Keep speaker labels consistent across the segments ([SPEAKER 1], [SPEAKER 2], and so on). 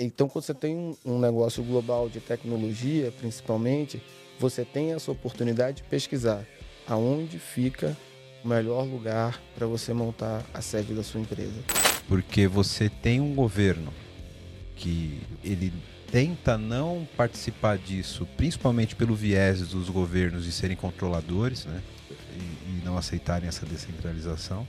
[SPEAKER 1] Então, quando você tem um, um negócio global de tecnologia, principalmente, você tem essa oportunidade de pesquisar aonde fica o melhor lugar para você montar a sede da sua empresa.
[SPEAKER 2] Porque você tem um governo que ele tenta não participar disso, principalmente pelo viés dos governos de serem controladores, né? E, e, não aceitarem essa descentralização.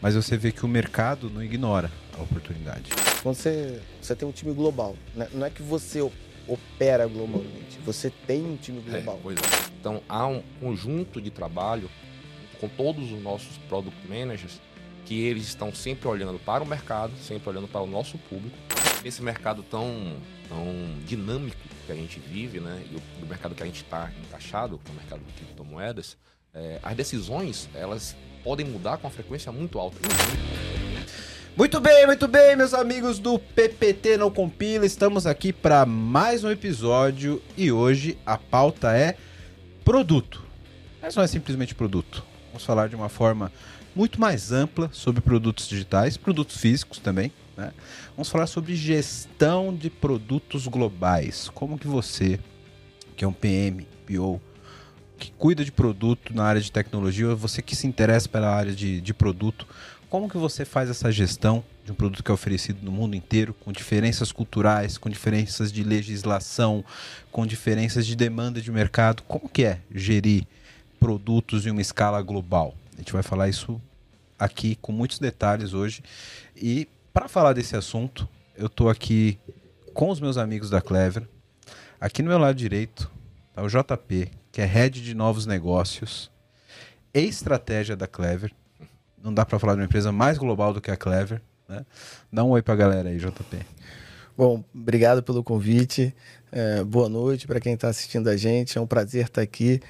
[SPEAKER 2] Mas você vê que o mercado não ignora a oportunidade.
[SPEAKER 1] Quando você, você tem um time global, né? não é que você opera globalmente, você tem um time é, global.
[SPEAKER 3] É, é. Então há um conjunto de trabalho com todos os nossos product managers que eles estão sempre olhando para o mercado, sempre olhando para o nosso público. Esse mercado tão, tão dinâmico que a gente vive, né, e o, o mercado que a gente está encaixado, que é o mercado de criptomoedas, é, as decisões elas podem mudar com uma frequência muito alta.
[SPEAKER 2] Muito bem, muito bem, meus amigos do PPT Não Compila. Estamos aqui para mais um episódio e hoje a pauta é produto. Mas não é simplesmente produto. Vamos falar de uma forma muito mais ampla sobre produtos digitais, produtos físicos também. Né? Vamos falar sobre gestão de produtos globais. Como que você, que é um PM, PO, que cuida de produto na área de tecnologia, você que se interessa pela área de, de produto, como que você faz essa gestão de um produto que é oferecido no mundo inteiro, com diferenças culturais, com diferenças de legislação, com diferenças de demanda de mercado? Como que é gerir produtos em uma escala global? A gente vai falar isso aqui com muitos detalhes hoje. E para falar desse assunto, eu estou aqui com os meus amigos da Clever. Aqui no meu lado direito está o JP, que é head de novos negócios e estratégia da Clever. Não dá para falar de uma empresa mais global do que a Clever. Né? Dá um oi para a galera aí, JP.
[SPEAKER 1] Bom, obrigado pelo convite. É, boa noite para quem está assistindo a gente. É um prazer estar aqui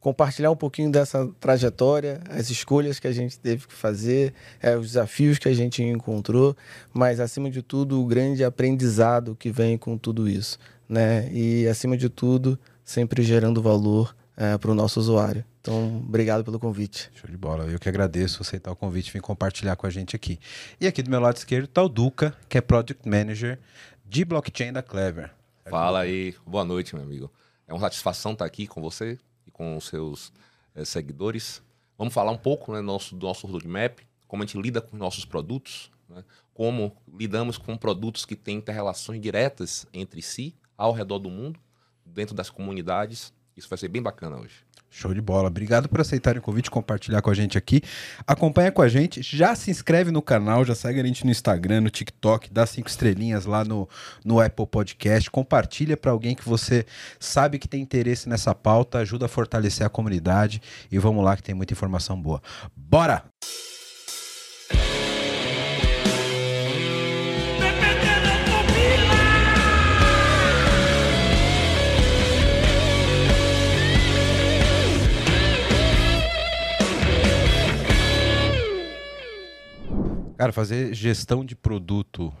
[SPEAKER 1] compartilhar um pouquinho dessa trajetória, as escolhas que a gente teve que fazer, é, os desafios que a gente encontrou, mas acima de tudo o grande aprendizado que vem com tudo isso, né? E acima de tudo sempre gerando valor é, para o nosso usuário. Então, obrigado pelo convite.
[SPEAKER 2] Show de bola. Eu que agradeço aceitar o convite e vir compartilhar com a gente aqui. E aqui do meu lado esquerdo está o Duca, que é Project Manager de blockchain da Clever.
[SPEAKER 3] Fala aí, boa noite, meu amigo. É uma satisfação estar aqui com você, com os seus é, seguidores. Vamos falar um pouco né, nosso, do nosso roadmap, como a gente lida com nossos produtos, né, como lidamos com produtos que têm interrelações diretas entre si, ao redor do mundo, dentro das comunidades. Isso vai ser bem bacana hoje.
[SPEAKER 2] Show de bola. Obrigado por aceitarem o convite compartilhar com a gente aqui. Acompanha com a gente, já se inscreve no canal, já segue a gente no Instagram, no TikTok, dá cinco estrelinhas lá no, no Apple Podcast, compartilha para alguém que você sabe que tem interesse nessa pauta, ajuda a fortalecer a comunidade e vamos lá que tem muita informação boa. Bora! Cara, fazer gestão de produto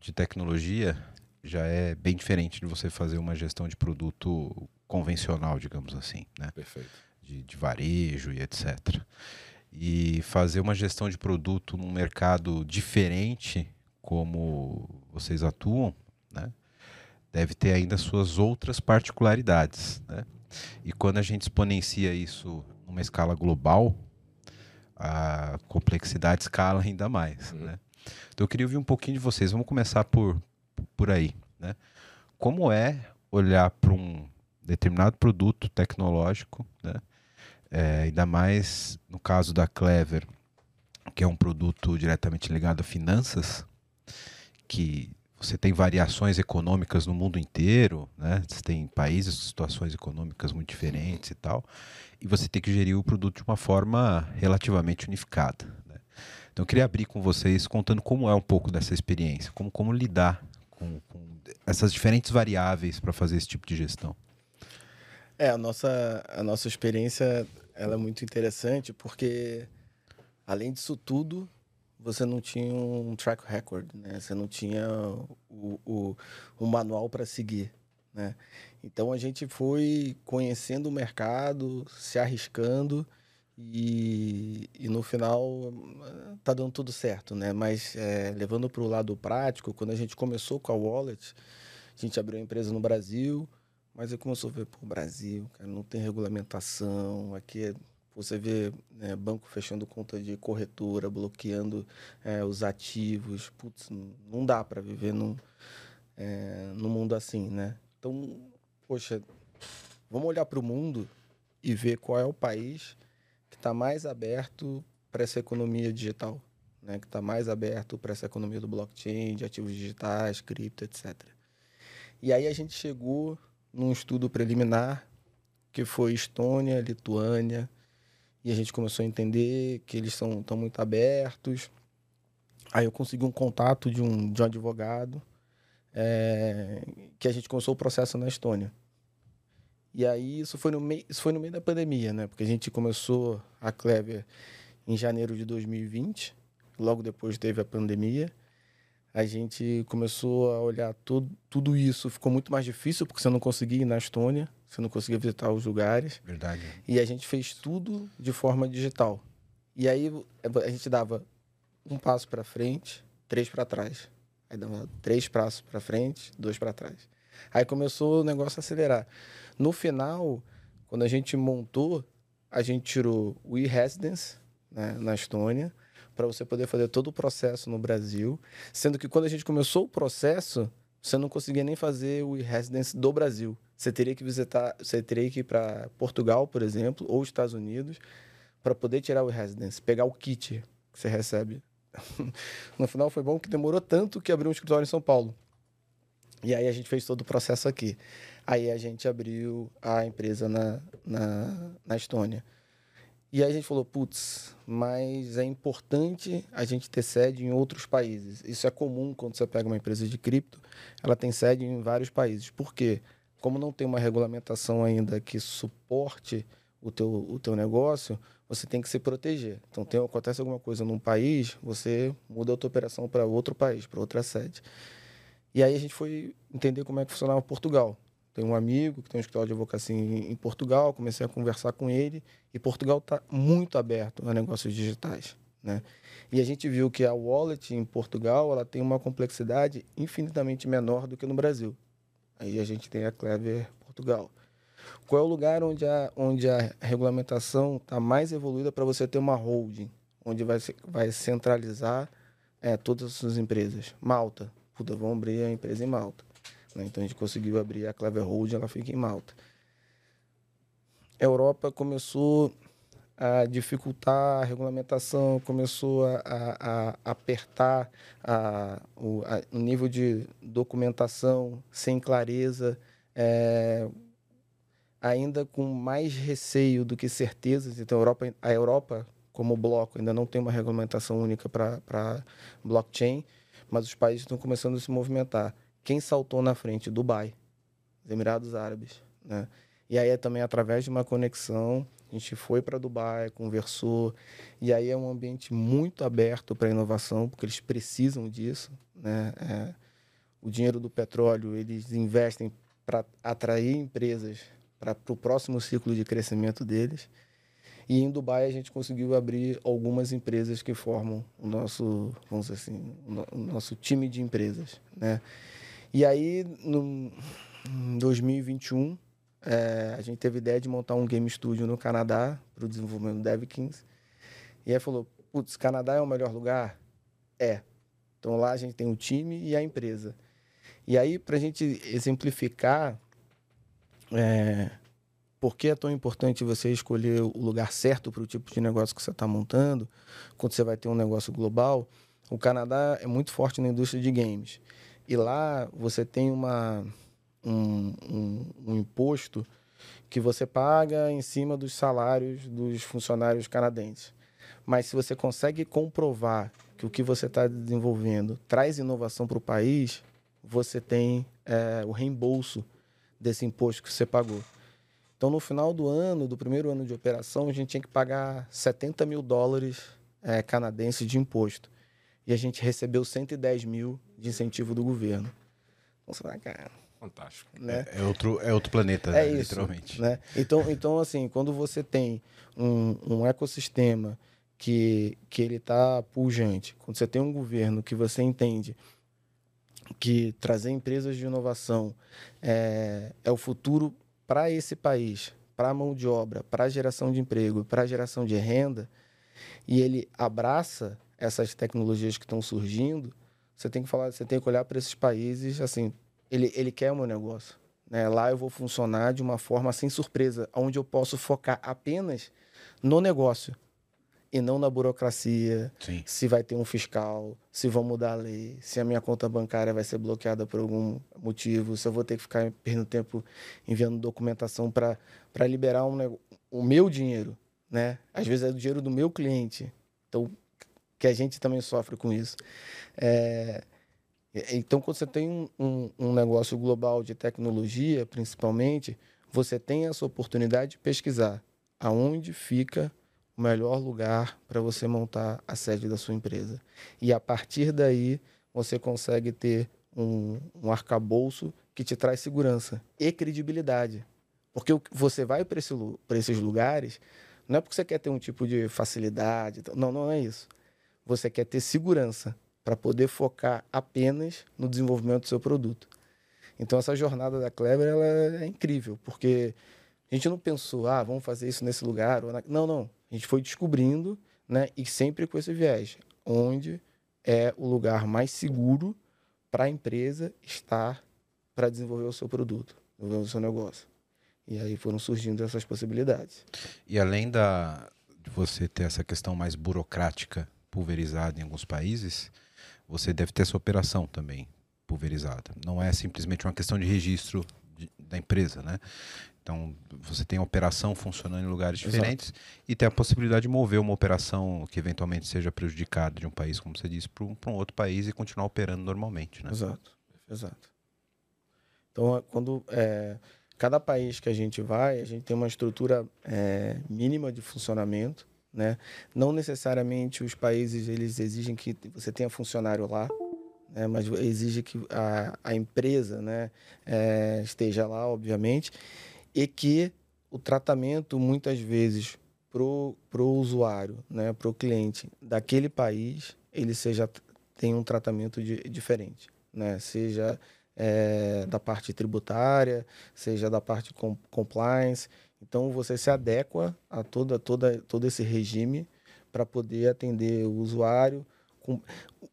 [SPEAKER 2] de tecnologia já é bem diferente de você fazer uma gestão de produto convencional, digamos assim, né?
[SPEAKER 3] Perfeito.
[SPEAKER 2] De, de varejo e etc. E fazer uma gestão de produto num mercado diferente como vocês atuam, né? Deve ter ainda suas outras particularidades, né? E quando a gente exponencia isso numa escala global, a complexidade escala ainda mais. Uhum. Né? Então eu queria ouvir um pouquinho de vocês. Vamos começar por, por aí. Né? Como é olhar para um determinado produto tecnológico, né? É, ainda mais no caso da Clever, que é um produto diretamente ligado a finanças, que você tem variações econômicas no mundo inteiro, né? Você tem países situações econômicas muito diferentes e tal e você tem que gerir o produto de uma forma relativamente unificada. Né? Então eu queria abrir com vocês contando como é um pouco dessa experiência, como, como lidar com, com essas diferentes variáveis para fazer esse tipo de gestão.
[SPEAKER 1] É, a nossa, a nossa experiência ela é muito interessante porque, além disso tudo, você não tinha um track record, né? Você não tinha o, o, o manual para seguir, né? Então a gente foi conhecendo o mercado, se arriscando E, e no final tá dando tudo certo, né? Mas é, levando para o lado prático, quando a gente começou com a Wallet, a gente abriu a empresa no Brasil, mas aí começou a ver, pô, Brasil, cara, não tem regulamentação, aqui é, você vê né, banco fechando conta de corretora, bloqueando é, os ativos, putz, não dá para viver num, é, num mundo assim, né? Então, poxa, vamos olhar para o mundo e ver qual é o país que está mais aberto para essa economia digital, né? que está mais aberto para essa economia do blockchain, de ativos digitais, cripto, etc. E aí a gente chegou num estudo preliminar que foi Estônia, Lituânia, e a gente começou a entender que eles estão muito abertos. Aí eu consegui um contato de um, de um advogado é, que a gente começou o processo na Estônia. E aí isso foi no meio, isso foi no meio da pandemia, né? Porque a gente começou a Clever em janeiro de 2020, logo depois teve a pandemia. A gente começou a olhar tudo, tudo isso, ficou muito mais difícil porque você não conseguia ir na Estônia, você não conseguia visitar os lugares.
[SPEAKER 2] Verdade.
[SPEAKER 1] E a gente fez tudo de forma digital. E aí a gente dava um passo para frente, três para trás. Aí dava três passos para frente, dois para trás. Aí começou o negócio a acelerar. No final, quando a gente montou, a gente tirou o e-residence né, na Estônia para você poder fazer todo o processo no Brasil, sendo que quando a gente começou o processo, você não conseguia nem fazer o e-residence do Brasil. Você teria que visitar, você teria que ir para Portugal, por exemplo, ou Estados Unidos, para poder tirar o e-residence, pegar o kit que você recebe. no final foi bom que demorou tanto que abriu um escritório em São Paulo. E aí a gente fez todo o processo aqui. Aí a gente abriu a empresa na, na, na Estônia. E aí a gente falou, putz, mas é importante a gente ter sede em outros países. Isso é comum quando você pega uma empresa de cripto, ela tem sede em vários países. Por quê? Como não tem uma regulamentação ainda que suporte o teu, o teu negócio, você tem que se proteger. Então, tem, acontece alguma coisa num país, você muda a tua operação para outro país, para outra sede. E aí a gente foi entender como é que funcionava Portugal. Tem um amigo que tem um escritório de advocacia em, Portugal, comecei a conversar com ele e Portugal está muito aberto a negócios digitais, né? E a gente viu que a wallet em Portugal ela tem uma complexidade infinitamente menor do que no Brasil. Aí a gente tem a Clever Portugal. Qual é o lugar onde a, onde a regulamentação está mais evoluída para você ter uma holding, onde vai, vai centralizar é, todas as suas empresas? Malta puta, vamos abrir a empresa em Malta. Né? Então a gente conseguiu abrir a Clever Holding, ela fica em Malta. A Europa começou a dificultar a regulamentação, começou a, a, a apertar o, o, nível de documentação sem clareza, é, ainda com mais receio do que certezas. Então, a Europa, a Europa, como bloco, ainda não tem uma regulamentação única para blockchain mas os países estão começando a se movimentar. Quem saltou na frente? Dubai, os Emirados Árabes, né? E aí é também através de uma conexão, a gente foi para Dubai, conversou, e aí é um ambiente muito aberto para inovação, porque eles precisam disso, né? É, o dinheiro do petróleo eles investem para atrair empresas para o próximo ciclo de crescimento deles. E em Dubai a gente conseguiu abrir algumas empresas que formam o nosso, vamos dizer assim, o nosso time de empresas, né? E aí, no, em 2021, é, a gente teve ideia de montar um game studio no Canadá para o desenvolvimento do DevKings. E aí falou, putz, Canadá é o melhor lugar? É. Então lá a gente tem o time e a empresa. E aí, para a gente exemplificar é, por que é tão importante você escolher o lugar certo para o tipo de negócio que você está montando, quando você vai ter um negócio global. O Canadá é muito forte na indústria de games. E lá você tem uma, um, um, um imposto que você paga em cima dos salários dos funcionários canadenses. Mas se você consegue comprovar que o que você está desenvolvendo traz inovação para o país, você tem é, o reembolso desse imposto que você pagou. Então, no final do ano, do primeiro ano de operação, a gente tinha que pagar 70 mil dólares é, canadenses de imposto. E a gente recebeu 110 mil de incentivo do governo. Então, você fala, cara,
[SPEAKER 3] Fantástico.
[SPEAKER 1] Né?
[SPEAKER 2] É, outro, é outro planeta,
[SPEAKER 1] É
[SPEAKER 2] né,
[SPEAKER 1] isso,
[SPEAKER 2] literalmente.
[SPEAKER 1] Né? Então, então, assim, quando você tem um, um ecossistema que, que ele está pujante, quando você tem um governo que você entende que trazer empresas de inovação é, é o futuro para esse país, para a mão de obra, para a geração de emprego, para a geração de renda, e ele abraça essas tecnologias que estão surgindo, você tem que falar, você tem que olhar para esses países assim, ele, ele quer o meu negócio. Né? Lá eu vou funcionar de uma forma sem surpresa, onde eu posso focar apenas no negócio e não na burocracia,
[SPEAKER 2] Sim.
[SPEAKER 1] se vai ter um fiscal, se vão mudar a lei, se a minha conta bancária vai ser bloqueada por algum motivo, se eu vou ter que ficar perdendo tempo enviando documentação para liberar um o meu dinheiro, né? Às vezes é o dinheiro do meu cliente, então que a gente também sofre com isso. É... Então, quando você tem um, um, um negócio global de tecnologia, principalmente, você tem essa oportunidade de pesquisar aonde fica o melhor lugar para você montar a sede da sua empresa. E a partir daí, você consegue ter um, um arcabouço que te traz segurança e credibilidade. Porque você vai para esse, esses lugares, não é porque você quer ter um tipo de facilidade, não, não é isso. Você quer ter segurança para poder focar apenas no desenvolvimento do seu produto. Então, essa jornada da Clever ela é incrível, porque a gente não pensou, ah, vamos fazer isso nesse lugar. Não, não. A gente foi descobrindo, né? E sempre com esse viés, onde é o lugar mais seguro para a empresa estar para desenvolver o seu produto, desenvolver o seu negócio. E aí foram surgindo essas possibilidades.
[SPEAKER 2] E além da, de você ter essa questão mais burocrática pulverizada em alguns países, você deve ter essa operação também pulverizada. Não é simplesmente uma questão de registro de, da empresa, né? Então, você tem a operação funcionando em lugares diferentes Exato. e tem a possibilidade de mover uma operação que eventualmente seja prejudicada de um país, como você disse, para um, um, outro país e continuar operando normalmente, né?
[SPEAKER 1] Exato, exato. Então, quando é, cada país que a gente vai, a gente tem uma estrutura é, mínima de funcionamento, né? Não necessariamente os países eles exigem que você tenha funcionário lá, né? mas exige que a, a empresa, né, é, esteja lá, obviamente e que o tratamento muitas vezes pro pro usuário, né, pro cliente daquele país, ele seja tem um tratamento de, diferente, né, seja é, da parte tributária, seja da parte com, compliance. Então você se adequa a toda toda todo esse regime para poder atender o usuário com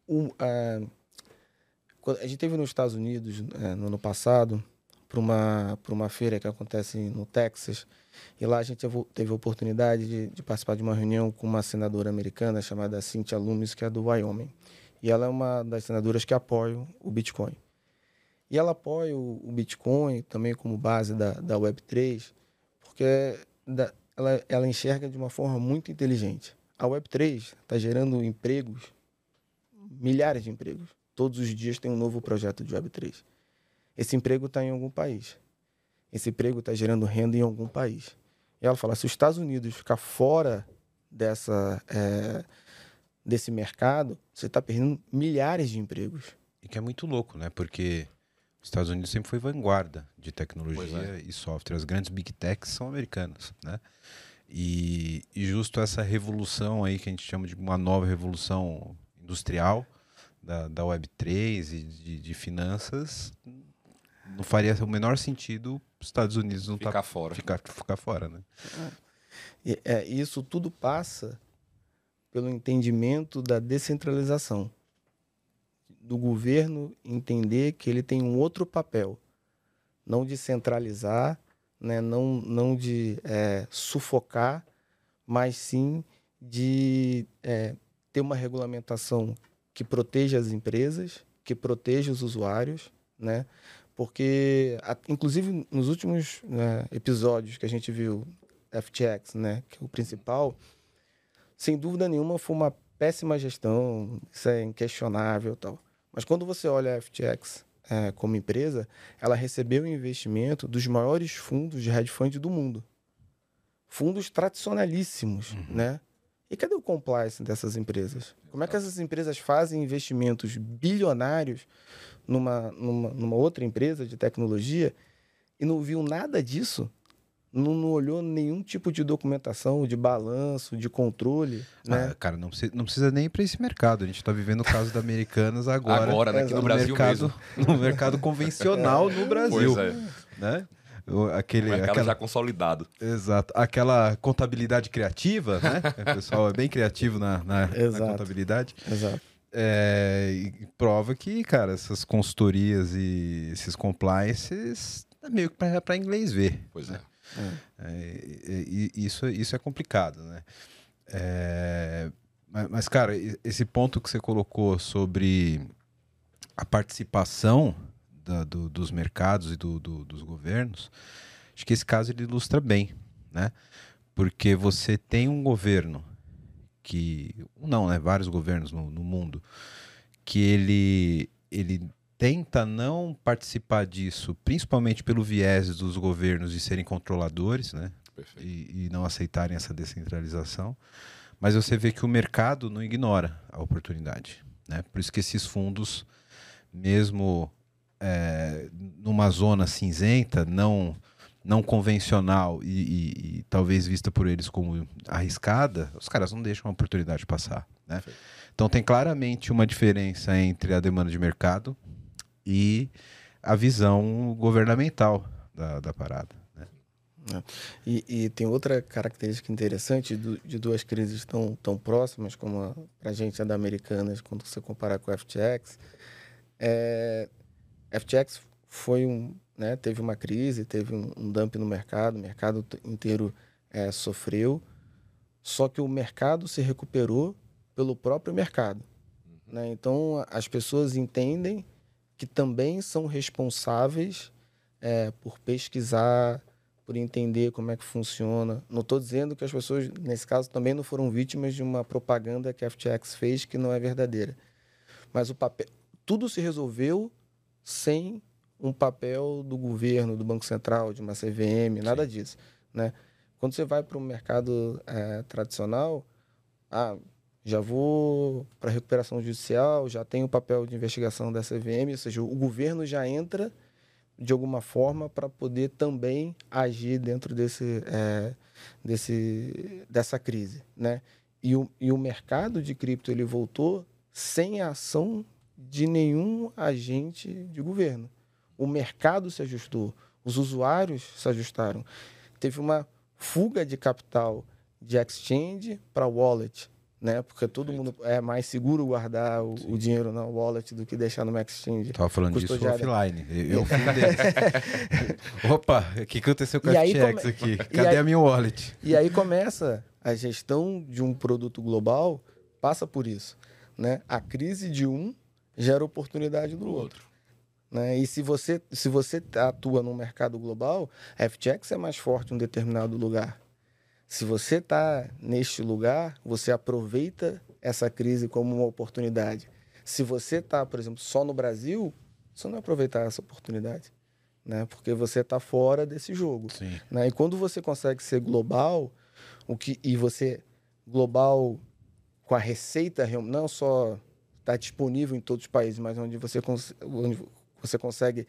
[SPEAKER 1] um, a, a gente teve nos Estados Unidos é, no ano passado para uma, uma feira que acontece no Texas. E lá a gente teve a oportunidade de, de, participar de uma reunião com uma senadora americana chamada Cynthia Loomis, que é do Wyoming. E ela é uma das senadoras que apoia o Bitcoin. E ela apoia o, o Bitcoin também como base da, da Web3, porque da, ela, ela enxerga de uma forma muito inteligente. A Web3 está gerando empregos, milhares de empregos. Todos os dias tem um novo projeto de Web3 esse emprego está em algum país. Esse emprego está gerando renda em algum país. E ela fala: se os Estados Unidos ficar fora dessa, é, desse mercado, você está perdendo milhares de empregos.
[SPEAKER 2] E que é muito louco, né? Porque Estados Unidos sempre foi vanguarda de tecnologia é. e software. As grandes big techs são americanas, né? E, e, justo essa revolução aí que a gente chama de uma nova revolução industrial da, da Web3 e de, de finanças não faria o menor sentido os Estados Unidos não
[SPEAKER 3] ficar tá, fora.
[SPEAKER 2] Ficar, ficar fora, né?
[SPEAKER 1] É. é, isso tudo passa pelo entendimento da descentralização. Do governo entender que ele tem um outro papel, não de centralizar, né? não, não de é, sufocar, mas sim de é, ter uma regulamentação que proteja as empresas, que proteja os usuários, né? Porque, inclusive, nos últimos né, episódios que a gente viu, FTX, né, que é o principal, sem dúvida nenhuma foi uma péssima gestão, isso é inquestionável tal. Mas quando você olha a FTX é, como empresa, ela recebeu o investimento dos maiores fundos de hedge fund do mundo. Fundos tradicionalíssimos, uhum. né? E cadê o compliance dessas empresas? Como é que essas empresas fazem investimentos bilionários numa, numa, numa outra empresa de tecnologia e não viu nada disso, não, não, olhou nenhum tipo de documentação, de balanço, de controle. Né?
[SPEAKER 2] Ah, cara, não precisa, não precisa nem ir para esse mercado. A gente está vivendo o caso da Americanas agora.
[SPEAKER 3] Agora, né? Aqui no, no Brasil
[SPEAKER 2] mercado,
[SPEAKER 3] mesmo.
[SPEAKER 2] No mercado convencional no Brasil.
[SPEAKER 3] Pois é.
[SPEAKER 2] Né? Aquele,
[SPEAKER 3] o mercado
[SPEAKER 2] aquela...
[SPEAKER 3] já consolidado.
[SPEAKER 2] Exato. Aquela contabilidade criativa, né? o pessoal é bem criativo na, na, na contabilidade.
[SPEAKER 1] Exato.
[SPEAKER 2] É, prova que, cara, essas consultorias e esses compliances é meio que para inglês ver.
[SPEAKER 3] Pois é.
[SPEAKER 2] É. É, isso, isso é complicado, né? É, mas, mas, cara, esse ponto que você colocou sobre a participação da, do, dos mercados e do, do, dos governos, acho que esse caso ele ilustra bem, né? Porque você tem um governo que, não, né? Vários governos no, no mundo que ele, ele tenta não participar disso, principalmente pelo viés dos governos de serem controladores, né? E, e, não aceitarem essa descentralização. Mas você vê que o mercado não ignora a oportunidade, né? Por isso que esses fundos, mesmo é, numa zona cinzenta, não não convencional e, e, e, talvez vista por eles como arriscada, os caras não deixam a oportunidade passar, né? Então tem claramente uma diferença entre a demanda de mercado e a visão governamental da, da parada. Né?
[SPEAKER 1] É. E, e, tem outra característica interessante do, de duas crises tão, tão próximas, como para a gente a da Americanas, quando você comparar com o FTX. É, FTX foi um, né, teve uma crise, teve um, um dump no mercado, o mercado inteiro é, sofreu, só que o mercado se recuperou pelo próprio mercado. Uhum. Né? Então as pessoas entendem que também são responsáveis é, por pesquisar, por entender como é que funciona. Não estou dizendo que as pessoas, nesse caso, também não foram vítimas de uma propaganda que a FTX fez que não é verdadeira. Mas o papel, tudo se resolveu sem um papel do governo, do Banco Central, de uma CVM, nada Sim. disso. Né? Quando você vai para o mercado é, tradicional, ah, já vou para recuperação judicial, já tem o papel de investigação da CVM, ou seja, o governo já entra de alguma forma para poder também agir dentro desse, é, desse, dessa crise, né? E o, e o mercado de cripto ele voltou sem a ação de nenhum agente de governo. O mercado se ajustou, os usuários se ajustaram. Teve uma fuga de capital de exchange para wallet, né? Porque todo mundo é mais seguro guardar o, o, dinheiro na wallet do que deixar no exchange.
[SPEAKER 2] Tava falando disso offline. Eu Opa, o que aconteceu com a FTX come... aqui? Cadê aí... a minha wallet?
[SPEAKER 1] E aí começa a gestão de um produto global passa por isso, né? A crise de um gera oportunidade do outro. Né? E se você, se você atua no mercado global, a FTX é mais forte em um determinado lugar. Se você está neste lugar, você aproveita essa crise como uma oportunidade. Se você está, por exemplo, só no Brasil, você não vai aproveitar essa oportunidade, né? Porque você está fora desse jogo. Né? E quando você consegue ser global, o que e você global com a receita não só está disponível em todos os países, mas onde você, onde você consegue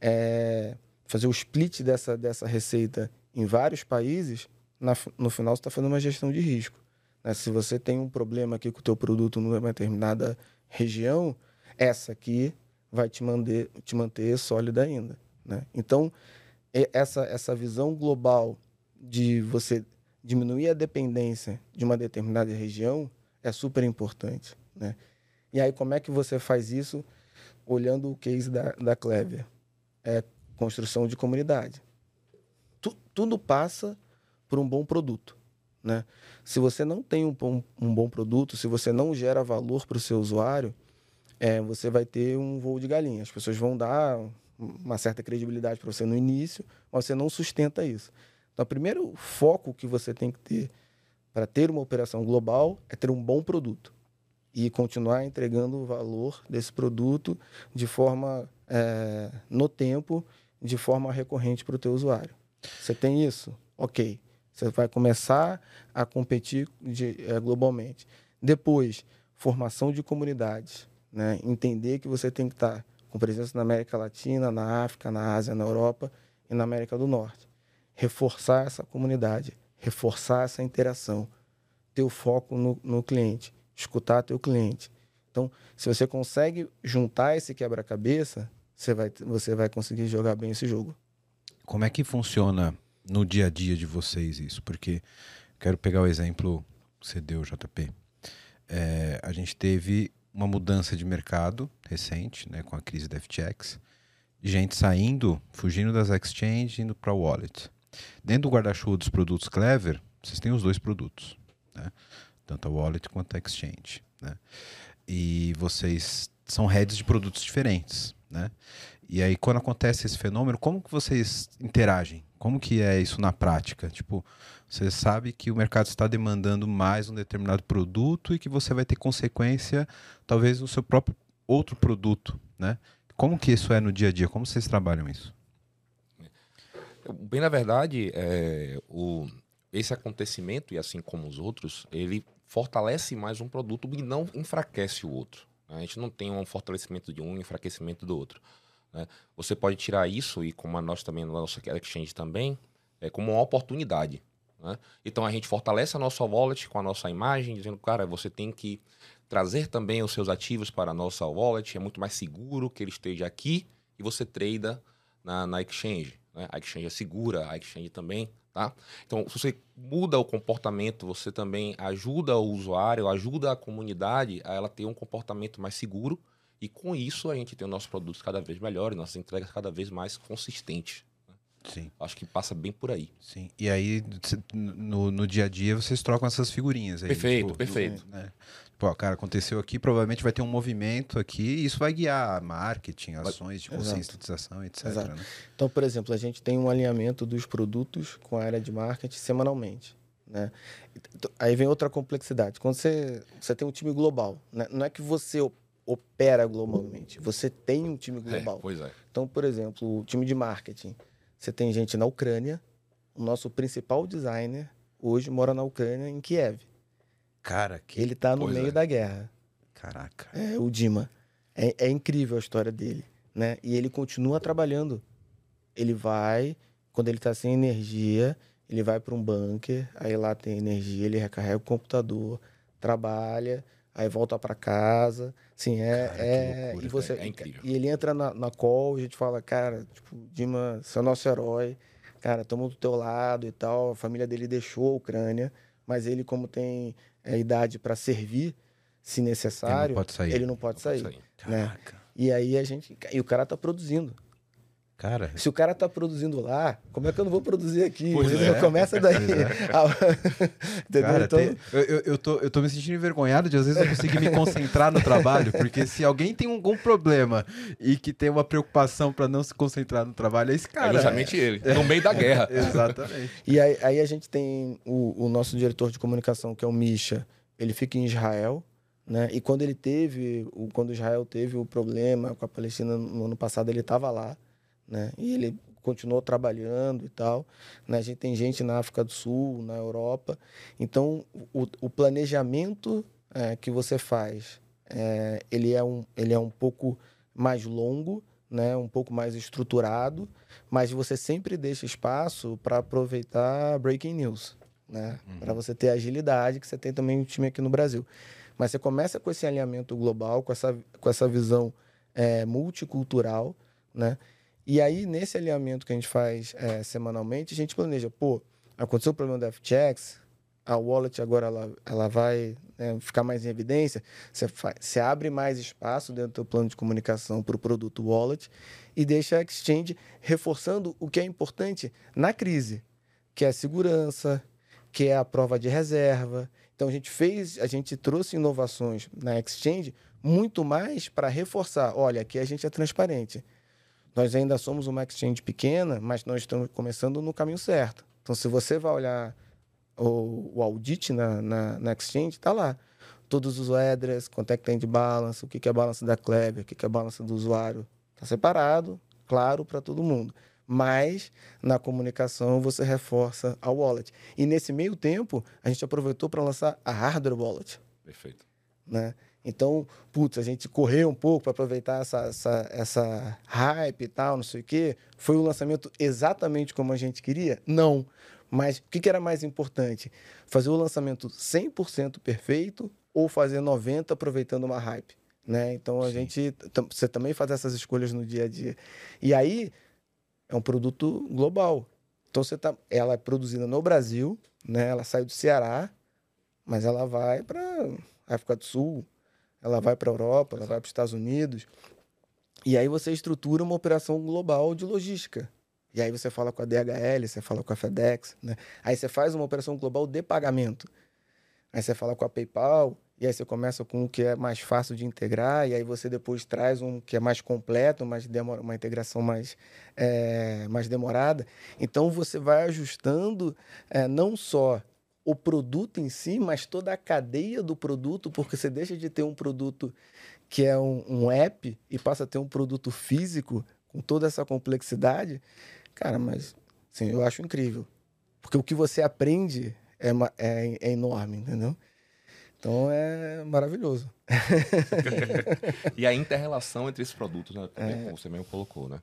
[SPEAKER 1] é, fazer o split dessa, dessa receita em vários países, na, no final você está fazendo uma gestão de risco. Né? Se você tem um problema aqui com o teu produto numa determinada região, essa aqui vai te, manter, te manter sólida ainda. Né? Então, essa, essa visão global de você diminuir a dependência de uma determinada região é super importante. Né? E aí, como é que você faz isso olhando o case da, da Clever? É construção de comunidade. Tu, tudo passa por um bom produto. Né? Se você não tem um bom, um bom produto, se você não gera valor para o seu usuário, é, você vai ter um voo de galinha. As pessoas vão dar uma certa credibilidade para você no início, mas você não sustenta isso. Então, o primeiro foco que você tem que ter para ter uma operação global é ter um bom produto e continuar entregando o valor desse produto de forma é, no tempo, de forma recorrente para o teu usuário. Você tem isso? Ok. Você vai começar a competir de, é, globalmente. Depois, formação de comunidades. Né? Entender que você tem que estar com presença na América Latina, na África, na Ásia, na Europa e na América do Norte. Reforçar essa comunidade, reforçar essa interação, ter o foco no, no cliente, escutar teu cliente. Então, se você consegue juntar esse quebra-cabeça, você vai, você vai conseguir jogar bem esse jogo.
[SPEAKER 2] Como é que funciona no dia a dia de vocês isso? Porque quero pegar o exemplo que você deu, JP. É, a gente teve uma mudança de mercado recente, né, com a crise da FTX, gente saindo, fugindo das exchanges, indo para wallet. Dentro do guarda-chuva dos produtos Clever, vocês têm os dois produtos, né? tanto a wallet quanto a exchange. Né? E vocês são heads de produtos diferentes. Né? E aí, quando acontece esse fenômeno, como que vocês interagem? Como que é isso na prática? Tipo, você sabe que o mercado está demandando mais um determinado produto e que você vai ter consequência, talvez, no seu próprio outro produto, né? Como que isso é no dia a dia? Como vocês trabalham isso?
[SPEAKER 3] Bem, na verdade, é, o, esse acontecimento, e assim como os outros, ele fortalece mais um produto e não enfraquece o outro. A gente não tem um fortalecimento de um, um enfraquecimento do outro. Né? Você pode tirar isso, e como a nós também, na nossa exchange também, é como uma oportunidade. Né? Então a gente fortalece a nossa wallet com a nossa imagem, dizendo, cara, você tem que trazer também os seus ativos para a nossa wallet, é muito mais seguro que ele esteja aqui e você trada na, na exchange. Né? A exchange é segura, a exchange também, tá? Então, se você muda o comportamento, você também ajuda o usuário, ajuda a comunidade a ela ter um comportamento mais seguro e com isso a gente tem os nossos produtos cada vez melhores, nossas entregas cada vez mais consistentes. Né?
[SPEAKER 2] Sim.
[SPEAKER 3] Acho que passa bem por aí.
[SPEAKER 2] Sim. E aí, no, no dia a dia, vocês trocam essas figurinhas aí.
[SPEAKER 3] Perfeito, tipo, perfeito.
[SPEAKER 2] Né? Pô, cara, aconteceu aqui, provavelmente vai ter um movimento aqui e isso vai guiar marketing, ações de conscientização, etc. Né?
[SPEAKER 1] Então, por exemplo, a gente tem um alinhamento dos produtos com a área de marketing semanalmente. Né? Aí vem outra complexidade. Quando você, você tem um time global, né? não é que você opera globalmente, você tem um time global.
[SPEAKER 3] É, pois é.
[SPEAKER 1] Então, por exemplo, o time de marketing, você tem gente na Ucrânia, o nosso principal designer hoje mora na Ucrânia, em Kiev.
[SPEAKER 2] Cara, que...
[SPEAKER 1] Ele tá no meio é. da guerra.
[SPEAKER 2] Caraca.
[SPEAKER 1] É, o Dima. É, é incrível a história dele, né? E ele continua trabalhando. Ele vai, quando ele tá sem energia, ele vai para um bunker, aí lá tem energia, ele recarrega o computador, trabalha, aí volta para casa. Sim, é. Cara, é, e você,
[SPEAKER 3] é incrível.
[SPEAKER 1] E ele entra na, na call, a gente fala, cara, tipo, Dima, você é nosso herói, cara, estamos do teu lado e tal. A família dele deixou a Ucrânia, mas ele, como tem é, idade para servir, se necessário, ele não pode sair. Ele não pode não sair, pode sair né? E aí a gente. E o cara tá produzindo.
[SPEAKER 2] Cara.
[SPEAKER 1] Se o cara tá produzindo lá, como é que eu não vou produzir aqui? Pois é. Começa daí. É.
[SPEAKER 2] cara, então... tem, eu, eu, tô, eu tô me sentindo envergonhado de às vezes eu conseguir me concentrar no trabalho, porque se alguém tem algum problema e que tem uma preocupação para não se concentrar no trabalho, é esse cara. É
[SPEAKER 3] justamente ele, no meio da guerra.
[SPEAKER 2] Exatamente.
[SPEAKER 1] E aí, aí, a gente tem o, o nosso diretor de comunicação, que é o Misha, ele fica em Israel, né? E quando ele teve, quando Israel teve o problema com a Palestina no ano passado, ele estava lá né? E ele continuou trabalhando e tal. Né? A gente tem gente na África do Sul, na Europa. Então, o, o planejamento é, que você faz, é, ele, é um, ele é um pouco mais longo, né? um pouco mais estruturado, mas você sempre deixa espaço para aproveitar breaking news, né? Uhum. para você ter agilidade, que você tem também um time aqui no Brasil. Mas você começa com esse alinhamento global, com essa, com essa visão é, multicultural, né? E aí, nesse alinhamento que a gente faz é, semanalmente, a gente planeja, pô, aconteceu o problema da FTX, a wallet agora ela, ela vai né, ficar mais em evidência, você, abre mais espaço dentro do teu plano de comunicação para o produto wallet e deixa a exchange reforçando o que é importante na crise, que é a segurança, que é a prova de reserva. Então a gente fez, a gente trouxe inovações na exchange muito mais para reforçar, olha, aqui a gente é transparente. Nós ainda somos uma exchange pequena, mas nós estamos começando no caminho certo. Então, se você vai olhar o, o audit na, na, na exchange, está lá. Todos os address, quanto é que tem de balance, o que, que é balance da Clever, o que, que é balance do usuário. Está separado, claro, para todo mundo. Mas na comunicação você reforça a wallet. E nesse meio tempo, a gente aproveitou para lançar a hardware wallet.
[SPEAKER 3] Perfeito.
[SPEAKER 1] Né? Então, putz, a gente correu um pouco para aproveitar essa, essa, essa hype e tal, não sei o quê. Foi o lançamento exatamente como a gente queria? Não. Mas o que, que era mais importante? Fazer o lançamento 100% perfeito ou fazer 90% aproveitando uma hype? Né? Então, a Sim. gente... Você também faz essas escolhas no dia a dia. E aí, é um produto global. Então, você tá, ela é produzida no Brasil, né? ela sai do Ceará, mas ela vai para África do Sul, ela vai para a Europa, ela vai para os Estados Unidos. E aí você estrutura uma operação global de logística. E aí você fala com a DHL, você fala com a FedEx, né? Aí você faz uma operação global de pagamento. Aí você fala com a PayPal, e aí você começa com o que é mais fácil de integrar, e aí você depois traz um que é mais completo, mais demora, uma integração mais, é, mais demorada. Então você vai ajustando é, não só o produto em si, mas toda a cadeia do produto, porque você deixa de ter um produto que é um, um app e passa a ter um produto físico com toda essa complexidade. Cara, mas sim, eu acho incrível. Porque o que você aprende é, é, é enorme, entendeu? Então é maravilhoso.
[SPEAKER 3] e a inter-relação entre esses produtos, né? Também, é. Como você mesmo colocou, né?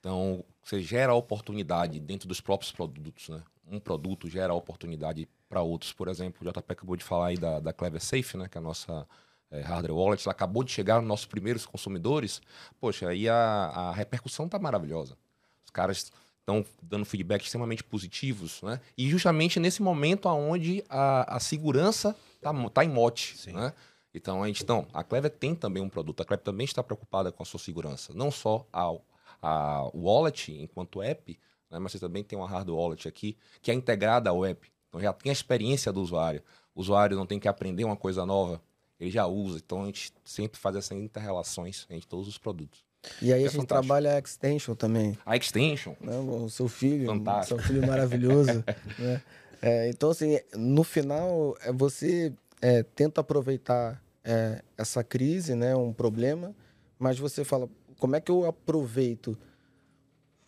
[SPEAKER 3] Então, você gera oportunidade dentro dos próprios produtos, né? Um produto gera oportunidade para outros. Por exemplo, o JP acabou de falar aí da, da Clever Safe, né? Que é a nossa é, hardware wallet. Ela acabou de chegar nos nossos primeiros consumidores. Poxa, aí a, a repercussão tá maravilhosa. Os caras estão dando feedback extremamente positivos, né? E justamente nesse momento onde a, a segurança tá, tá em mote, Sim. né? Então a gente, não, a Clever tem também um produto. A Clever também está preocupada com a sua segurança, não só a, a wallet enquanto app, né? mas você também tem uma hard wallet aqui que é integrada ao app. Então já tem a experiência do usuário. O usuário não tem que aprender uma coisa nova, ele já usa. Então a gente sempre faz essas interrelações entre todos os produtos.
[SPEAKER 1] E aí a é gente fantástico. trabalha a extension também.
[SPEAKER 3] A extension?
[SPEAKER 1] Né? O seu filho, fantástico. seu filho maravilhoso. né? É, então, assim, no final, é você é, tenta aproveitar é, essa crise, né, um problema, mas você fala, como é que eu aproveito,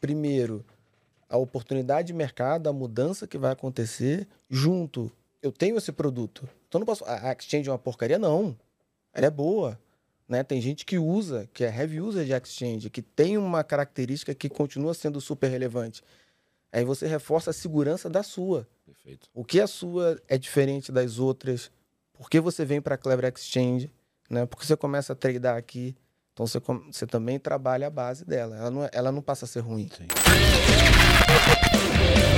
[SPEAKER 1] primeiro, a oportunidade de mercado, a mudança que vai acontecer, junto, eu tenho esse produto. Então, não posso, a Exchange é uma porcaria? Não. Ela é boa. Né? Tem gente que usa, que é heavy user de Exchange, que tem uma característica que continua sendo super relevante. Aí você reforça a segurança da sua. Perfeito. O que a sua é diferente das outras? Por que você vem para a Clever Exchange? Né? Porque você começa a tradear aqui. Então você, você também trabalha a base dela. Ela não, é, ela não passa a ser ruim. Sim. Yeah.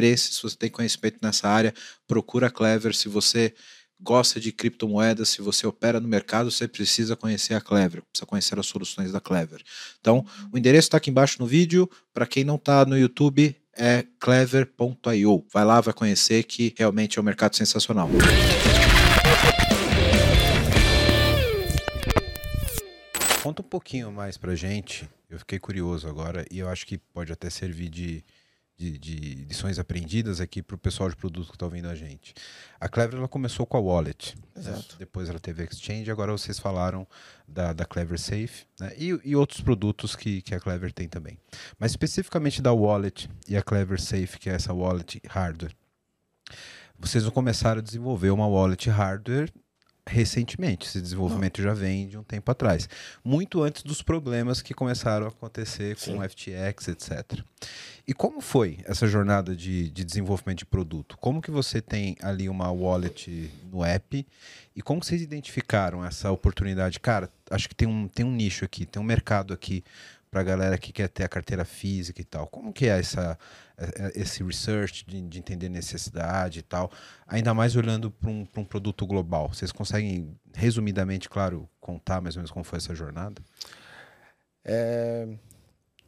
[SPEAKER 2] se você tem conhecimento nessa área, procura a Clever. Se você gosta de criptomoedas, se você opera no mercado, você precisa conhecer a Clever, precisa conhecer as soluções da Clever. Então, o endereço está aqui embaixo no vídeo. Para quem não está no YouTube, é clever.io. Vai lá, vai conhecer que realmente é um mercado sensacional. Conta um pouquinho mais pra gente. Eu fiquei curioso agora e eu acho que pode até servir de de, de lições aprendidas aqui para o pessoal de produto que está ouvindo a gente. A Clever ela começou com a Wallet, né? depois ela teve a Exchange, agora vocês falaram da, da Clever Safe né? e, e outros produtos que, que a Clever tem também. Mas especificamente da Wallet e a Clever Safe, que é essa wallet hardware, vocês vão começar a desenvolver uma wallet hardware recentemente. Esse desenvolvimento Não. já vem de um tempo atrás. Muito antes dos problemas que começaram a acontecer com o FTX, etc. E como foi essa jornada de, de, desenvolvimento de produto? Como que você tem ali uma wallet no app e como vocês identificaram essa oportunidade? Cara, acho que tem um, tem um nicho aqui, tem um mercado aqui para a galera que quer ter a carteira física e tal. Como que é essa, é, é, esse research de, de entender necessidade e tal, ainda mais olhando para um, um produto global? Vocês conseguem, resumidamente, claro, contar mais ou menos como foi essa jornada?
[SPEAKER 1] É...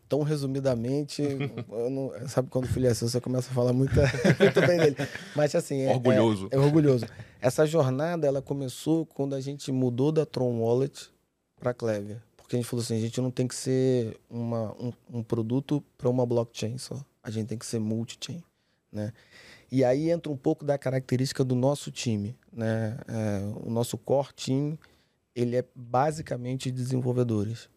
[SPEAKER 1] tão resumidamente, não, sabe quando o filho é seu, você começa a falar muito, muito bem dele. Mas assim, é,
[SPEAKER 3] orgulhoso.
[SPEAKER 1] É, é, orgulhoso. Essa jornada, ela começou quando a gente mudou da Tron Wallet para Clever. Porque a gente falou assim, a gente não tem que ser uma, um, um produto para uma blockchain só. A gente tem que ser multi-chain, né? E aí entra um pouco da característica do nosso time, né? É, o nosso core team, ele é basicamente desenvolvedores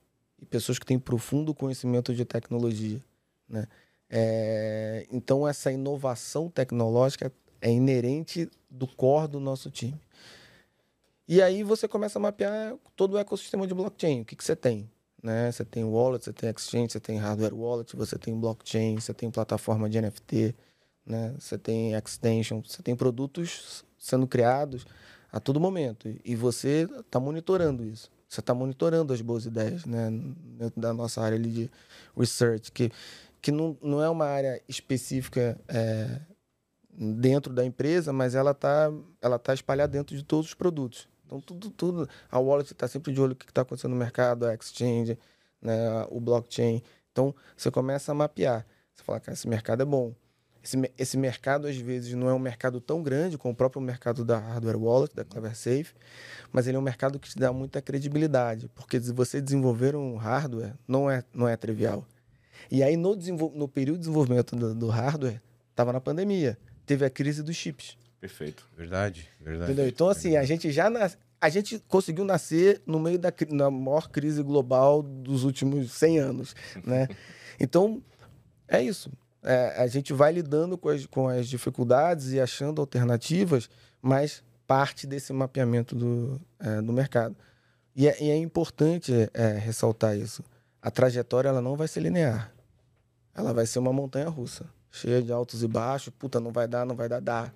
[SPEAKER 1] e pessoas que têm profundo conhecimento de tecnologia, né? É, então essa inovação tecnológica é inerente do core do nosso time. E aí você começa a mapear todo o ecossistema de blockchain. O que, que você tem? Né? Você tem wallet, você tem exchange, você tem hardware wallet, você tem blockchain, você tem plataforma de NFT, né? Você tem extension, você tem produtos sendo criados a todo momento e você está monitorando isso. Você está monitorando as boas ideias, né? Dentro da nossa área ali de research, que, que não, não é uma área específica é, dentro da empresa, mas ela está ela tá espalhada dentro de todos os produtos. Então, tudo, tudo. A wallet está sempre de olho no que está acontecendo no mercado, a exchange, né, o blockchain. Então, você começa a mapear. Você fala, cara, esse mercado é bom esse, esse mercado, às vezes, não é um mercado tão grande como o próprio mercado da hardware wallet, da Clever Safe, mas ele é um mercado que te dá muita credibilidade, porque você desenvolver um hardware, não é, não é trivial. E aí, no, no período de desenvolvimento do, do hardware, estava na pandemia, teve a crise dos chips.
[SPEAKER 2] Perfeito. Verdade, verdade.
[SPEAKER 1] Entendeu? Então, assim, a gente já nas... a gente conseguiu nascer no meio da na maior crise global dos últimos 100 anos, né? Então, é isso é, a gente vai lidando com as, com as dificuldades e achando alternativas, mas parte desse mapeamento do, é, do mercado. E é, e é importante é, ressaltar isso. A trajetória ela não vai ser linear. Ela vai ser uma montanha russa, cheia de altos e baixos. Puta, não vai dar, não vai dar, dá.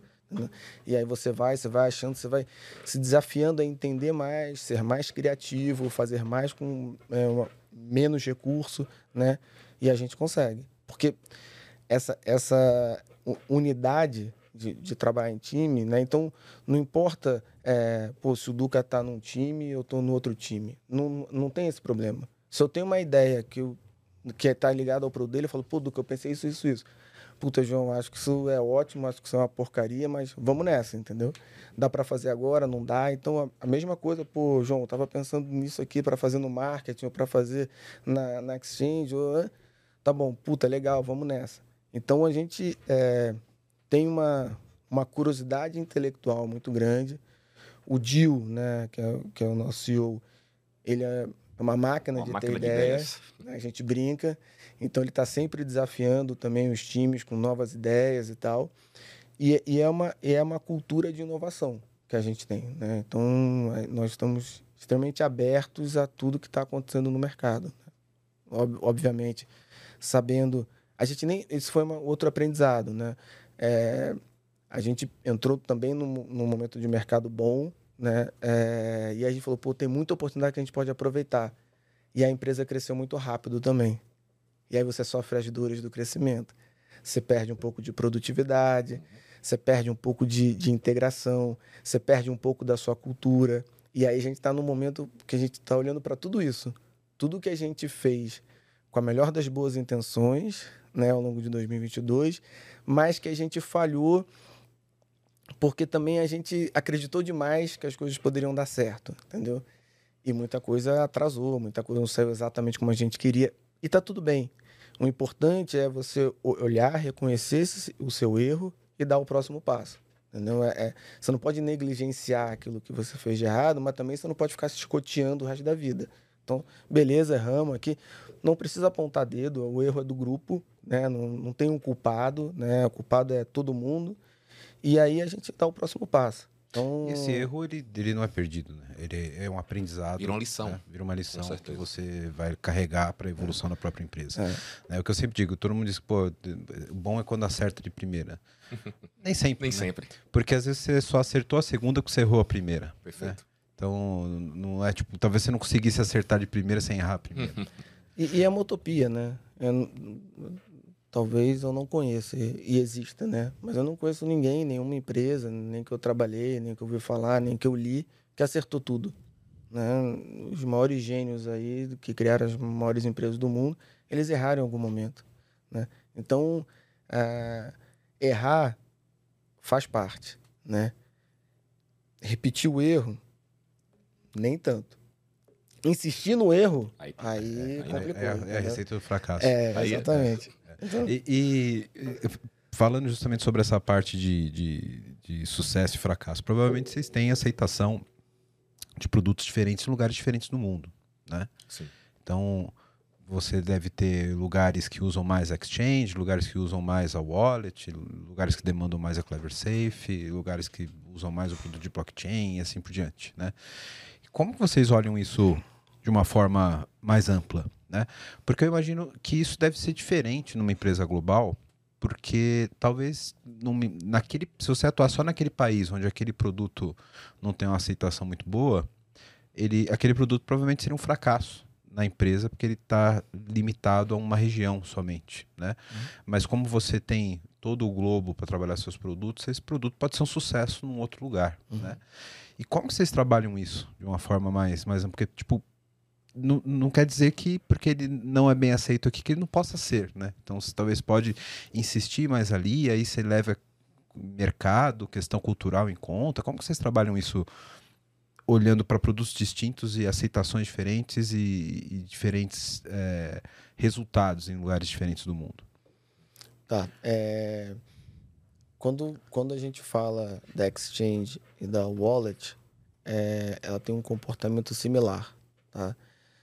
[SPEAKER 1] E aí você vai, você vai achando, você vai se desafiando a entender mais, ser mais criativo, fazer mais com é, menos recurso, né? E a gente consegue. Porque essa, essa unidade de, de trabalhar em time, né? Então, não importa é, pô, se o Duca está num time ou estou no outro time. Não, não tem esse problema. Se eu tenho uma ideia que, eu, que está ligada ao pro dele, eu falo, pô, Duca, eu pensei isso, isso, isso. Puta, João, acho que isso é ótimo, acho que isso é uma porcaria, mas vamos nessa, entendeu? Dá para fazer agora, não dá. Então, a, mesma coisa, pô, João, tava pensando nisso aqui para fazer no marketing ou para fazer na, na exchange. Ou, tá bom, puta, legal, vamos nessa. Então a gente é, tem uma, uma curiosidade intelectual muito grande. O Dil, né, que é, que é o nosso CEO, ele é uma máquina uma de máquina ter ideias. ideias. Né, a gente brinca. Então ele está sempre desafiando também os times com novas ideias e tal. E, e, é, uma, é uma cultura de inovação que a gente tem. Né? Então é, nós estamos extremamente abertos a tudo que está acontecendo no mercado. Né? Ob, obviamente, sabendo a gente nem. Isso foi uma, outro aprendizado, né? É, a gente entrou também num, num, momento de mercado bom, né? É, e a gente falou, pô, tem muita oportunidade que a gente pode aproveitar. E a empresa cresceu muito rápido também. E aí você sofre as dores do crescimento. Você perde um pouco de produtividade, você perde um pouco de, de integração, você perde um pouco da sua cultura. E aí a gente está num momento que a gente está olhando para tudo isso. Tudo que a gente fez com a melhor das boas intenções, né, ao longo de 2022, mas que a gente falhou porque também a gente acreditou demais que as coisas poderiam dar certo, entendeu? E muita coisa atrasou, muita coisa não saiu exatamente como a gente queria. E tá tudo bem. O importante é você olhar, reconhecer o seu erro e dar o próximo passo. Entendeu? É, é, você não pode negligenciar aquilo que você fez de errado, mas também você não pode ficar se escoteando o resto da vida. Então, beleza, erramos aqui. Não precisa apontar dedo, o erro é do grupo, né? Não, não tem um culpado, né? O culpado é todo mundo. E aí a gente dá o próximo passo. Então...
[SPEAKER 2] Esse erro, ele, ele não é perdido, né? Ele é um aprendizado.
[SPEAKER 3] Vira uma lição. Né?
[SPEAKER 2] Vira uma lição que você vai carregar para a evolução é. da própria empresa. É. é. o que eu sempre digo, todo mundo diz que, pô, o bom é quando acerta de primeira. Nem sempre.
[SPEAKER 3] Nem
[SPEAKER 2] né?
[SPEAKER 3] sempre.
[SPEAKER 2] Porque às vezes você só acertou a segunda que você errou a primeira.
[SPEAKER 3] Perfeito.
[SPEAKER 2] Né? Então, não é tipo, talvez você não conseguisse acertar de primeira sem errar a primeira.
[SPEAKER 1] e, e, é uma utopia, né? Eu, talvez eu não conheça e, exista, né? Mas eu não conheço ninguém, nenhuma empresa, nem que eu trabalhei, nem que eu ouvi falar, nem que eu li, que acertou tudo. Né? Os maiores gênios aí que criaram as maiores empresas do mundo, eles erraram em algum momento. Né? Então, uh, errar faz parte. Né? Repetir o erro, nem tanto. Insistir no erro, aí, aí é, complicou.
[SPEAKER 2] É, é, a receita do fracasso.
[SPEAKER 1] É, é, exatamente.
[SPEAKER 2] Então... E, e, falando justamente sobre essa parte de, de, de sucesso e fracasso, provavelmente vocês têm aceitação de produtos diferentes em lugares diferentes do mundo, né?
[SPEAKER 3] Sim.
[SPEAKER 2] Então, você deve ter lugares que usam mais Exchange, lugares que usam mais a Wallet, lugares que demandam mais a Clever Safe, lugares que usam mais o produto de blockchain e assim por diante, né? Como vocês olham isso de uma forma mais ampla, né? Porque eu imagino que isso deve ser diferente numa empresa global, porque talvez num, naquele, se você atuar só naquele país onde aquele produto não tem uma aceitação muito boa, ele, aquele produto provavelmente seria um fracasso na empresa porque ele está limitado a uma região somente, né? Uhum. Mas como você tem todo o globo para trabalhar seus produtos, esse produto pode ser um sucesso num outro lugar, uhum. né? E como vocês trabalham isso de uma forma mais, mais porque tipo não, não quer dizer que porque ele não é bem aceito aqui que ele não possa ser, né? Então você talvez pode insistir mais ali, aí você leva mercado, questão cultural em conta. Como vocês trabalham isso olhando para produtos distintos e aceitações diferentes e, e diferentes é, resultados em lugares diferentes do mundo.
[SPEAKER 1] Tá. É... Quando, quando a gente fala da Exchange e da Wallet, é, ela tem um comportamento similar, tá?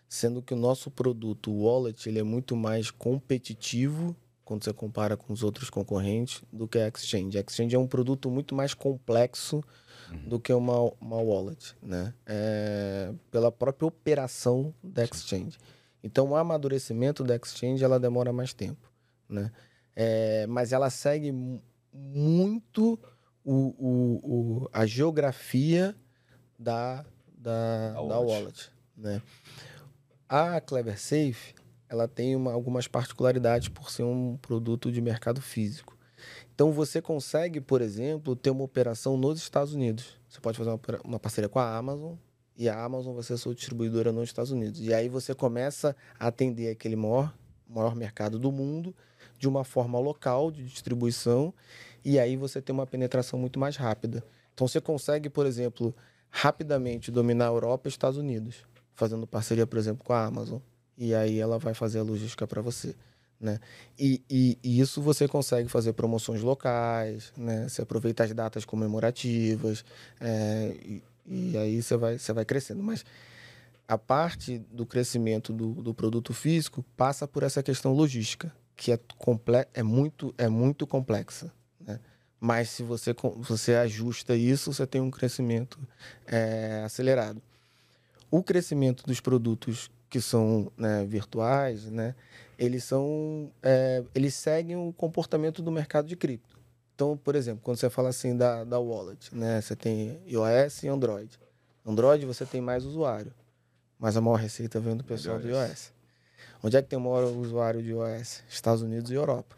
[SPEAKER 1] Sendo que o nosso produto, o Wallet, ele é muito mais competitivo quando você compara com os outros concorrentes do que a Exchange. A Exchange é um produto muito mais complexo uhum. do que uma, uma wallet, né? É, pela própria operação da exchange. Então, o amadurecimento da exchange ela demora mais tempo, né? É, mas ela segue muito o, o, o, a geografia da, da, da wallet. wallet, né? A Clever Safe ela tem uma, algumas particularidades por ser um produto de mercado físico. Então você consegue, por exemplo, ter uma operação nos Estados Unidos. Você pode fazer uma, uma parceria com a Amazon e a Amazon vai ser sua distribuidora nos Estados Unidos. E aí você começa a atender aquele maior, maior mercado do mundo de uma forma local de distribuição e aí você tem uma penetração muito mais rápida. Então você consegue, por exemplo, rapidamente dominar a Europa e Estados Unidos, fazendo parceria, por exemplo, com a Amazon. E aí ela vai fazer a logística para você. Né? E, e, e, isso você consegue fazer promoções locais, né? Você aproveita as datas comemorativas, é, e, e, aí você vai, você vai crescendo. Mas a parte do crescimento do, do produto físico passa por essa questão logística, que é, comple é, muito, é muito complexa. Né? Mas se você, você ajusta isso, você tem um crescimento é, acelerado. O crescimento dos produtos que são né, virtuais, né, eles são é, eles seguem o comportamento do mercado de cripto. Então, por exemplo, quando você fala assim da, da wallet, né, você tem iOS e Android. Android você tem mais usuário, mas a maior receita vem do pessoal do iOS. Onde é que tem o maior usuário de iOS? Estados Unidos e Europa.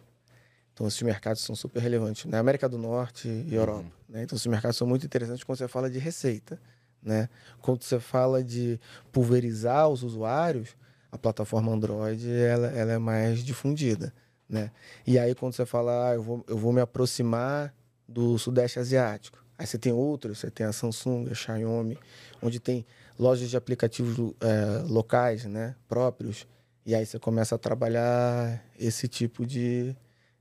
[SPEAKER 1] Então, esses mercados são super relevantes. Na né? América do Norte e Europa. Uhum. Né? Então, esses mercados são muito interessantes quando você fala de receita. Né? Quando você fala de pulverizar os usuários, a plataforma Android ela, ela é mais difundida. Né? E aí, quando você fala, ah, eu, vou, eu vou me aproximar do Sudeste Asiático, aí você tem outros, você tem a Samsung, a Xiaomi, onde tem lojas de aplicativos é, locais, né, próprios, e aí você começa a trabalhar esse tipo de,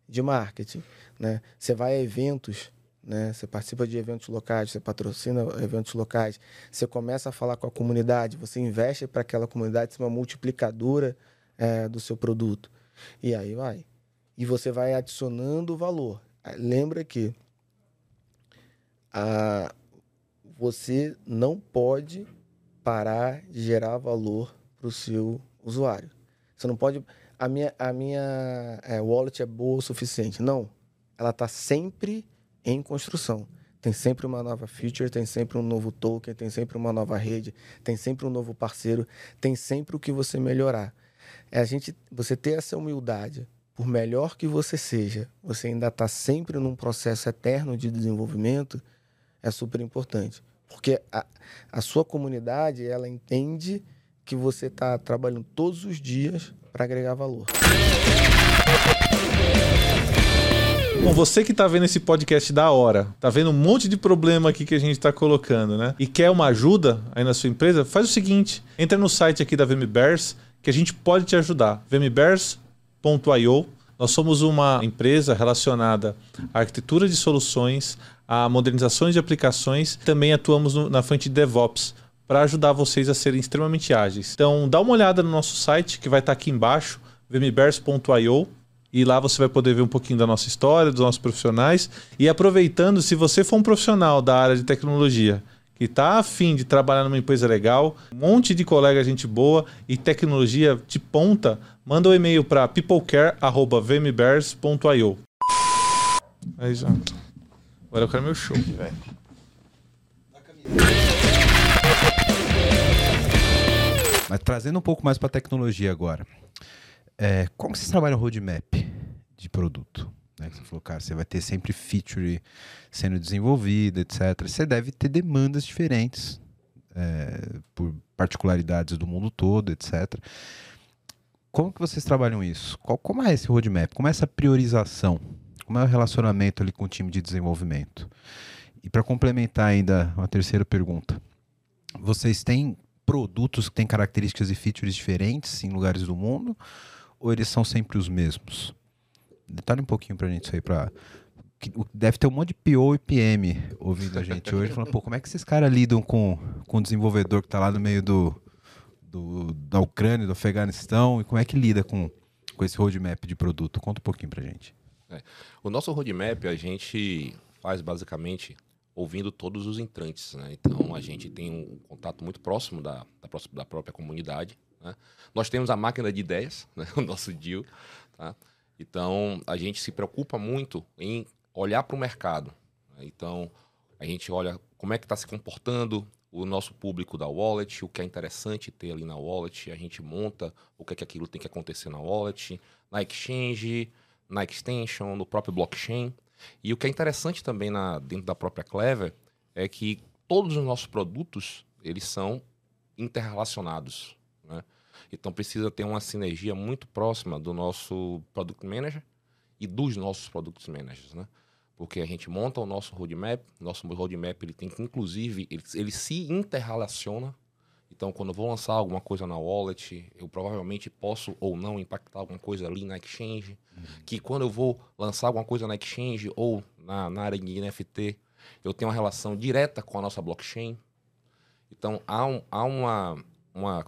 [SPEAKER 1] de marketing. Né? Você vai a eventos né? Você participa de eventos locais, você patrocina eventos locais, você começa a falar com a comunidade, você investe para aquela comunidade ser uma multiplicadora é, do seu produto. E aí vai. E você vai adicionando valor. Lembra que a, você não pode parar de gerar valor para o seu usuário. Você não pode. A minha, a minha é, wallet é boa o suficiente. Não. Ela está sempre em construção. Tem sempre uma nova feature, tem sempre um novo token, tem sempre uma nova rede, tem sempre um novo parceiro, tem sempre o que você melhorar. É a gente, você ter essa humildade, por melhor que você seja, você ainda está sempre num processo eterno de desenvolvimento, é super importante. Porque a, a sua comunidade, ela entende que você está trabalhando todos os dias para agregar valor.
[SPEAKER 4] Bom, você que está vendo esse podcast da hora, tá vendo um monte de problema aqui que a gente está colocando, né? E quer uma ajuda aí na sua empresa, faz o seguinte: entra no site aqui da VMBears que a gente pode te ajudar. vmbears.io. Nós somos uma empresa relacionada à arquitetura de soluções, a modernizações de aplicações, também atuamos no, na frente de DevOps para ajudar vocês a serem extremamente ágeis. Então, dá uma olhada no nosso site que vai estar tá aqui embaixo, vmbears.io e lá você vai poder ver um pouquinho da nossa história, dos nossos profissionais. E aproveitando, se você for um profissional da área de tecnologia que está afim de trabalhar numa empresa legal, um monte de colega, gente boa e tecnologia de ponta, manda um e-mail para peoplecare.vmbears.io. Aí já. Agora eu quero meu show.
[SPEAKER 2] Mas trazendo um pouco mais para tecnologia agora. É, como vocês trabalham roadmap de produto? Né? Você falou, cara, você vai ter sempre feature sendo desenvolvida, etc. Você deve ter demandas diferentes é, por particularidades do mundo todo, etc. Como que vocês trabalham isso? Qual, como é esse roadmap? Como é essa priorização? Como é o relacionamento ali com o time de desenvolvimento? E para complementar ainda uma terceira pergunta, vocês têm produtos que têm características e features diferentes em lugares do mundo? Ou eles são sempre os mesmos? Detalhe um pouquinho pra gente isso aí, pra... Deve ter um monte de PO e PM ouvindo a gente hoje, falando, pô, como é que esses caras lidam com, com o desenvolvedor que tá lá no meio do, do, da Ucrânia, do Afeganistão, e como é que lida com, com esse roadmap de produto? Conta um pouquinho pra gente.
[SPEAKER 3] É. O nosso roadmap a gente faz basicamente ouvindo todos os entrantes, né? Então a gente tem um contato muito próximo da, da, da própria comunidade, né? Nós temos a máquina de ideias, né? o nosso deal. Tá? Então, a gente se preocupa muito em olhar para o mercado. Né? Então, a gente olha como é que está se comportando o nosso público da wallet, o que é interessante ter ali na wallet, a gente monta o que é que aquilo tem que acontecer na wallet, na exchange, na extension, no próprio blockchain. E o que é interessante também na, dentro da própria Clever é que todos os nossos produtos, eles são interrelacionados. Então precisa ter uma sinergia muito próxima do nosso Product Manager e dos nossos Product Managers, né? Porque a gente monta o nosso roadmap, nosso roadmap ele tem que, inclusive, ele, ele se interrelaciona. Então, quando eu vou lançar alguma coisa na wallet, eu provavelmente posso ou não impactar alguma coisa ali na exchange. Uhum. Que quando eu vou lançar alguma coisa na exchange ou na, na área de NFT, eu tenho uma relação direta com a nossa blockchain. Então, há, um, há uma, uma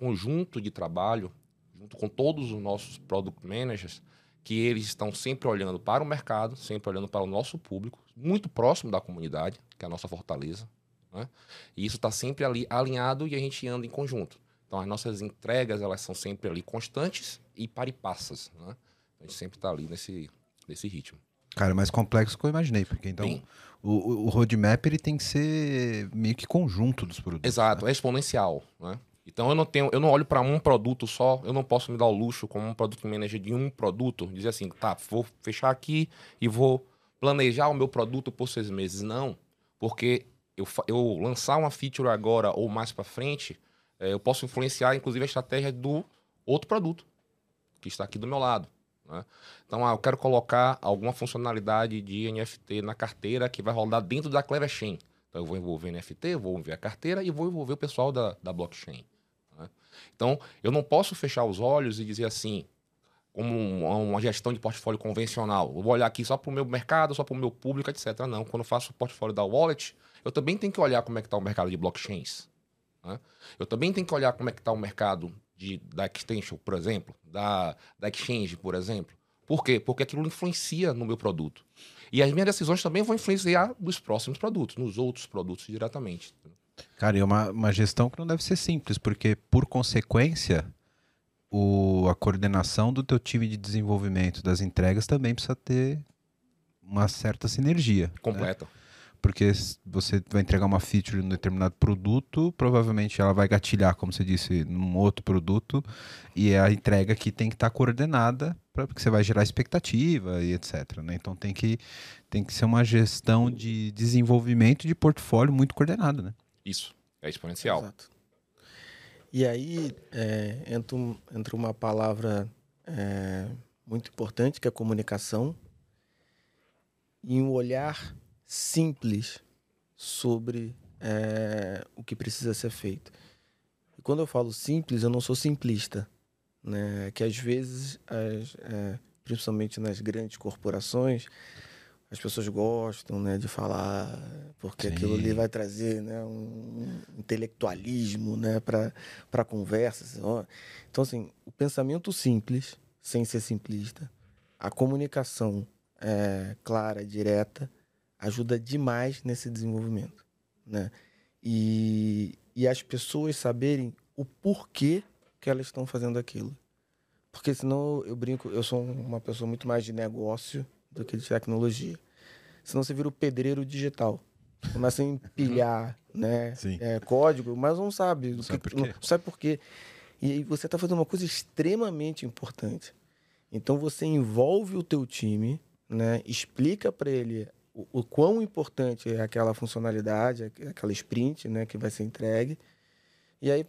[SPEAKER 3] conjunto de trabalho, junto com todos os nossos product managers, que eles estão sempre olhando para o mercado, sempre olhando para o nosso público, muito próximo da comunidade, que é a nossa fortaleza. Né? E isso está sempre ali alinhado e a gente anda em conjunto. Então, as nossas entregas elas são sempre ali constantes e paripassas. Né? A gente sempre está ali nesse, nesse ritmo.
[SPEAKER 2] Cara, mais complexo que eu imaginei, porque então o, o roadmap ele tem que ser meio que conjunto dos produtos.
[SPEAKER 3] Exato, né? é exponencial. Né? Então eu não tenho, eu não olho para um produto só, eu não posso me dar o luxo como um produto manager de um produto, dizer assim, tá, vou fechar aqui e vou planejar o meu produto por seis meses. Não, porque eu, eu lançar uma feature agora ou mais para frente, é, eu posso influenciar inclusive a estratégia do outro produto que está aqui do meu lado. Né? Então, ah, eu quero colocar alguma funcionalidade de NFT na carteira que vai rodar dentro da Clever Chain. Então, eu vou envolver NFT, vou envolver a carteira e vou envolver o pessoal da, da blockchain. Então, eu não posso fechar os olhos e dizer assim, como uma gestão de portfólio convencional. Eu vou olhar aqui só para o meu mercado, só para o meu público, etc. Não, quando eu faço o portfólio da wallet, eu também tenho que olhar como é que está o mercado de blockchains. Né? Eu também tenho que olhar como é que está o mercado de, da extension, por exemplo, da, da exchange, por exemplo. Por quê? Porque aquilo influencia no meu produto. E as minhas decisões também vão influenciar nos próximos produtos, nos outros produtos diretamente.
[SPEAKER 2] Cara, e é uma, uma gestão que não deve ser simples, porque, por consequência, o, a coordenação do teu time de desenvolvimento das entregas também precisa ter uma certa sinergia. Né?
[SPEAKER 3] Completa. Né?
[SPEAKER 2] Porque você vai entregar uma feature em um determinado produto, provavelmente ela vai gatilhar, como você disse, num outro produto, e é a entrega que tem que estar tá coordenada, pra, porque você vai gerar expectativa e etc. Né? Então tem que, tem que ser uma gestão de desenvolvimento de portfólio muito coordenada. Né?
[SPEAKER 3] Isso, é exponencial. Exato.
[SPEAKER 1] E aí é, entra, entra uma palavra é, muito importante, que é a comunicação, e um olhar simples sobre é, o que precisa ser feito. E quando eu falo simples, eu não sou simplista, né? Que às vezes, as, é, principalmente nas grandes corporações, as pessoas gostam né, de falar, porque
[SPEAKER 2] Sim.
[SPEAKER 1] aquilo ali vai trazer né, um intelectualismo né, para a conversa. Então, assim, o pensamento simples, sem ser simplista, a comunicação é, clara, direta, ajuda demais nesse desenvolvimento. Né? E, e as pessoas saberem o porquê que elas estão fazendo aquilo. Porque senão eu brinco, eu sou uma pessoa muito mais de negócio do que de tecnologia. Senão você vira o pedreiro digital. Começa a empilhar né,
[SPEAKER 2] Sim.
[SPEAKER 1] é, código, mas não sabe. Não
[SPEAKER 2] sabe por quê.
[SPEAKER 1] Não sabe por quê. E você está fazendo uma coisa extremamente importante. Então você envolve o teu time, né, explica para ele o, o quão importante é aquela funcionalidade, aqu- aquela sprint né, que vai ser entregue. E aí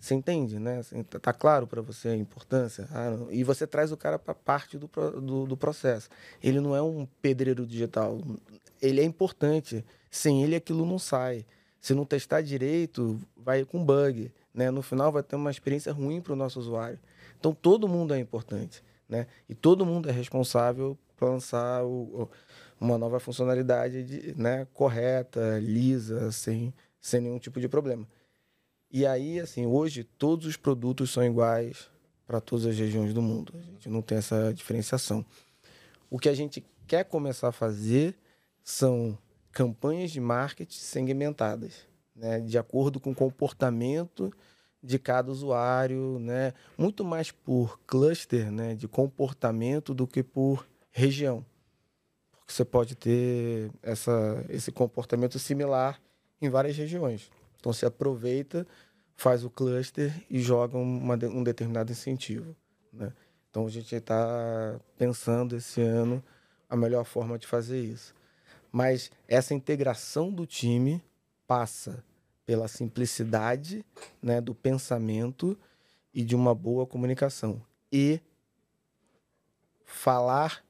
[SPEAKER 1] você entende, né? Assim, tá- Tá claro para você a importância. Ah, e você traz o cara para parte do, do, do processo. Ele não é um pedreiro digital. Ele é importante. Sem ele aquilo não sai. Se não testar direito, vai com bug. Né? No final vai ter uma experiência ruim para o nosso usuário. Então todo mundo é importante. Né? E todo mundo é responsável para lançar o- uma nova funcionalidade de, né, correta, lisa, sem, sem nenhum tipo de problema. E aí, assim, hoje todos os produtos são iguais para todas as regiões do mundo. A gente não tem essa diferenciação. O que a gente quer começar a fazer são campanhas de marketing segmentadas, né, de acordo com o comportamento de cada usuário, né, muito mais por cluster, né, de comportamento do que por região. Porque você pode ter essa, esse comportamento similar em várias regiões. Então você aproveita, faz o cluster e joga uma um determinado incentivo. Né? Então a gente está pensando esse ano a melhor forma de fazer isso. Mas essa integração do time passa pela simplicidade né, do pensamento e de uma boa comunicação. E falar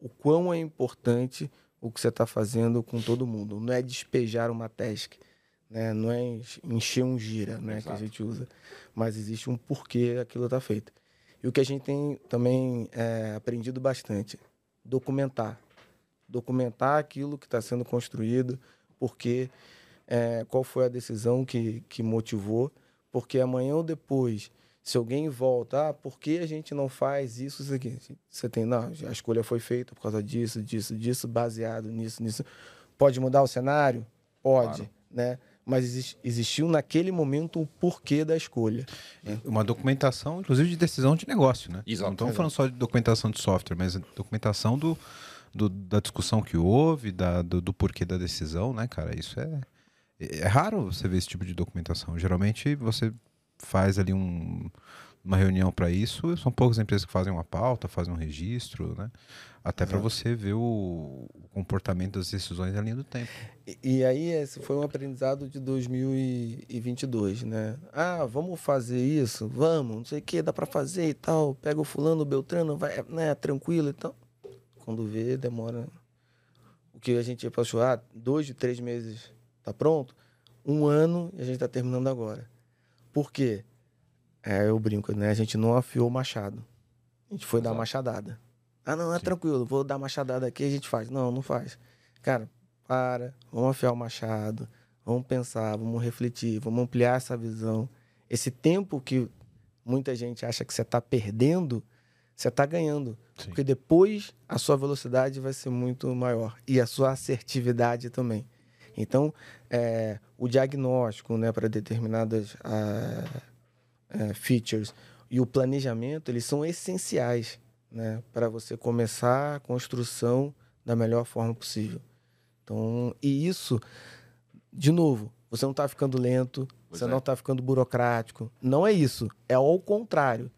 [SPEAKER 1] o quão é importante o que você está fazendo com todo mundo. Não é despejar uma task, né? não é enche- encher um gira né? que a
[SPEAKER 3] Exato.
[SPEAKER 1] gente usa, mas existe um porquê aquilo está feito. E o que a gente tem também é, aprendido bastante, documentar. Documentar aquilo que está sendo construído, porque é, qual foi a decisão que, que motivou, porque amanhã ou depois, se alguém volta, ah, por que a gente não faz isso, isso aqui? Você tem, não, a escolha foi feita por causa disso, disso, disso, baseado nisso, nisso. Pode mudar o cenário? Pode,
[SPEAKER 3] Claro.
[SPEAKER 1] né? Mas exis- existiu naquele momento o porquê da escolha.
[SPEAKER 2] Uma documentação, inclusive, de decisão de negócio, né?
[SPEAKER 3] Exato.
[SPEAKER 2] Não estamos falando só de documentação de software, mas a documentação do, do- da discussão que houve, da, do, do porquê da decisão, né, cara? Isso é, é raro você ver esse tipo de documentação. Geralmente você faz ali um- uma reunião para isso, são poucas empresas que fazem uma pauta, fazem um registro, né? Até para
[SPEAKER 1] Exato.
[SPEAKER 2] você ver o, comportamento das decisões na linha do tempo.
[SPEAKER 1] E, e aí esse foi um aprendizado de 2022, né? Ah, vamos fazer isso, vamos, não sei o que, dá pra fazer e tal. Pega o fulano, o Beltrano, vai, né, tranquilo e tal. Quando vê, demora. O que a gente passou, ah, dois de três meses tá pronto, um ano e a gente tá terminando agora. Por quê? É, eu brinco, né? A gente não afiou o machado. A gente foi dar
[SPEAKER 3] Exato.
[SPEAKER 1] machadada. Ah, não, é
[SPEAKER 2] Sim.
[SPEAKER 1] tranquilo, vou dar machadada aqui a gente faz. Não, não faz. Cara, para, vamos afiar o machado, vamos pensar, vamos refletir, vamos ampliar essa visão. Esse tempo que muita gente acha que você está perdendo, você está ganhando.
[SPEAKER 2] Sim.
[SPEAKER 1] Porque depois a sua velocidade vai ser muito maior e a sua assertividade também. Então, é, o diagnóstico né, para determinadas ah, eh, features e o planejamento, eles são essenciais né, para você começar a construção da melhor forma possível. Então, e isso, de novo, você não está ficando lento,
[SPEAKER 3] Pois
[SPEAKER 1] você
[SPEAKER 3] é.
[SPEAKER 1] não está ficando burocrático. Não é isso. É ao contrário.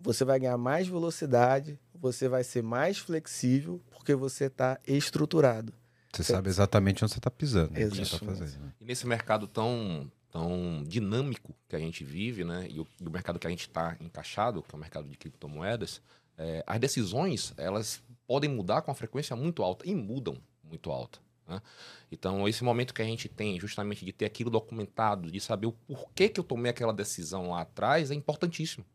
[SPEAKER 1] Você vai ganhar mais velocidade, você vai ser mais flexível, porque você está estruturado.
[SPEAKER 2] Você sabe exatamente onde você está pisando, o que você está
[SPEAKER 1] mesmo.
[SPEAKER 2] fazendo. né?
[SPEAKER 3] E nesse mercado tão, tão dinâmico que a gente vive, né? E o, e o mercado que a gente está encaixado, que é o mercado de criptomoedas, é, as decisões elas podem mudar com uma frequência muito alta e mudam muito alta. Né? Então, esse momento que a gente tem, justamente de ter aquilo documentado, de saber o porquê que eu tomei aquela decisão lá atrás, é importantíssimo.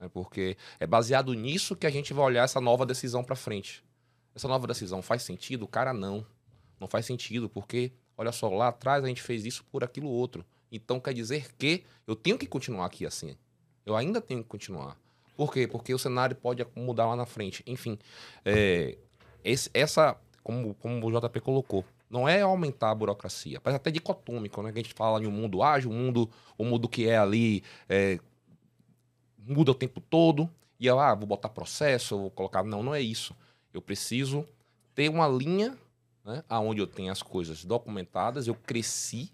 [SPEAKER 3] Né? Porque é baseado nisso que a gente vai olhar essa nova decisão para frente. Essa nova decisão faz sentido? Cara, não. Não faz sentido, porque, olha só, lá atrás a gente fez isso por aquilo outro. Então quer dizer que eu tenho que continuar aqui assim. Eu ainda tenho que continuar. Por quê? Porque o cenário pode mudar lá na frente. Enfim, é, esse, essa, como, como o JP colocou, não é aumentar a burocracia. Parece até dicotômico, né? A gente fala de um mundo ágil, um mundo, um mundo que é ali, é, muda o tempo todo. E eu, ah, vou botar processo, vou colocar. Não, não é isso. Eu preciso ter uma linha né, onde eu tenho as coisas documentadas, eu cresci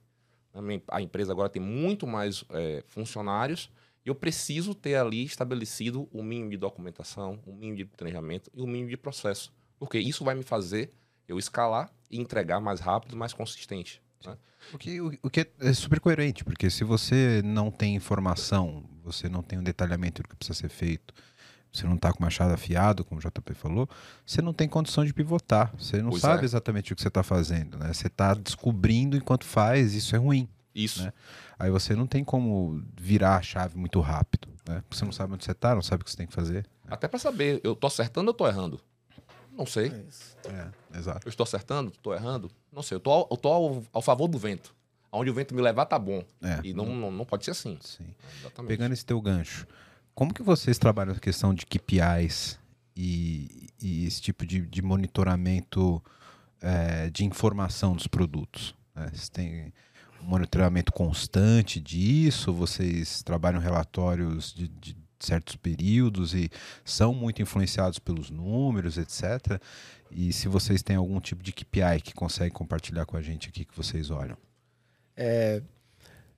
[SPEAKER 3] a empresa agora tem muito mais é, funcionários eu preciso ter ali estabelecido o mínimo de documentação, o mínimo de planejamento e o mínimo de processo. Porque isso vai me fazer eu escalar e entregar mais rápido, mais consistente. Né?
[SPEAKER 2] O, que, o, o, que é super coerente, porque se você não tem informação, você não tem um detalhamento do que precisa ser feito, você não está com o machado afiado, como o JP falou, você não tem condição de pivotar. Você não pois sabe é. exatamente o que você está fazendo. Né? Você está descobrindo enquanto faz, isso é ruim.
[SPEAKER 3] Isso.
[SPEAKER 2] Né? Aí você não tem como virar a chave muito rápido. Né? Você não sabe onde você está, não sabe o que você tem que fazer.
[SPEAKER 3] Até para saber, eu estou acertando ou estou errando? Não sei.
[SPEAKER 2] É, é, exato.
[SPEAKER 3] Eu estou acertando, estou errando? Não sei. Eu tô, estou ao, ao favor do vento. Aonde o vento me levar tá bom. É. E não, não, não pode ser assim.
[SPEAKER 2] Sim. Exatamente. Pegando esse teu gancho, como que vocês trabalham a questão de KPIs e, e esse tipo de, de monitoramento é, de informação dos produtos? É, vocês têm um monitoramento constante disso? Vocês trabalham relatórios de, de certos períodos e são muito influenciados pelos números, etc. E se vocês têm algum tipo de KPI que conseguem compartilhar com a gente aqui que vocês olham?
[SPEAKER 1] É,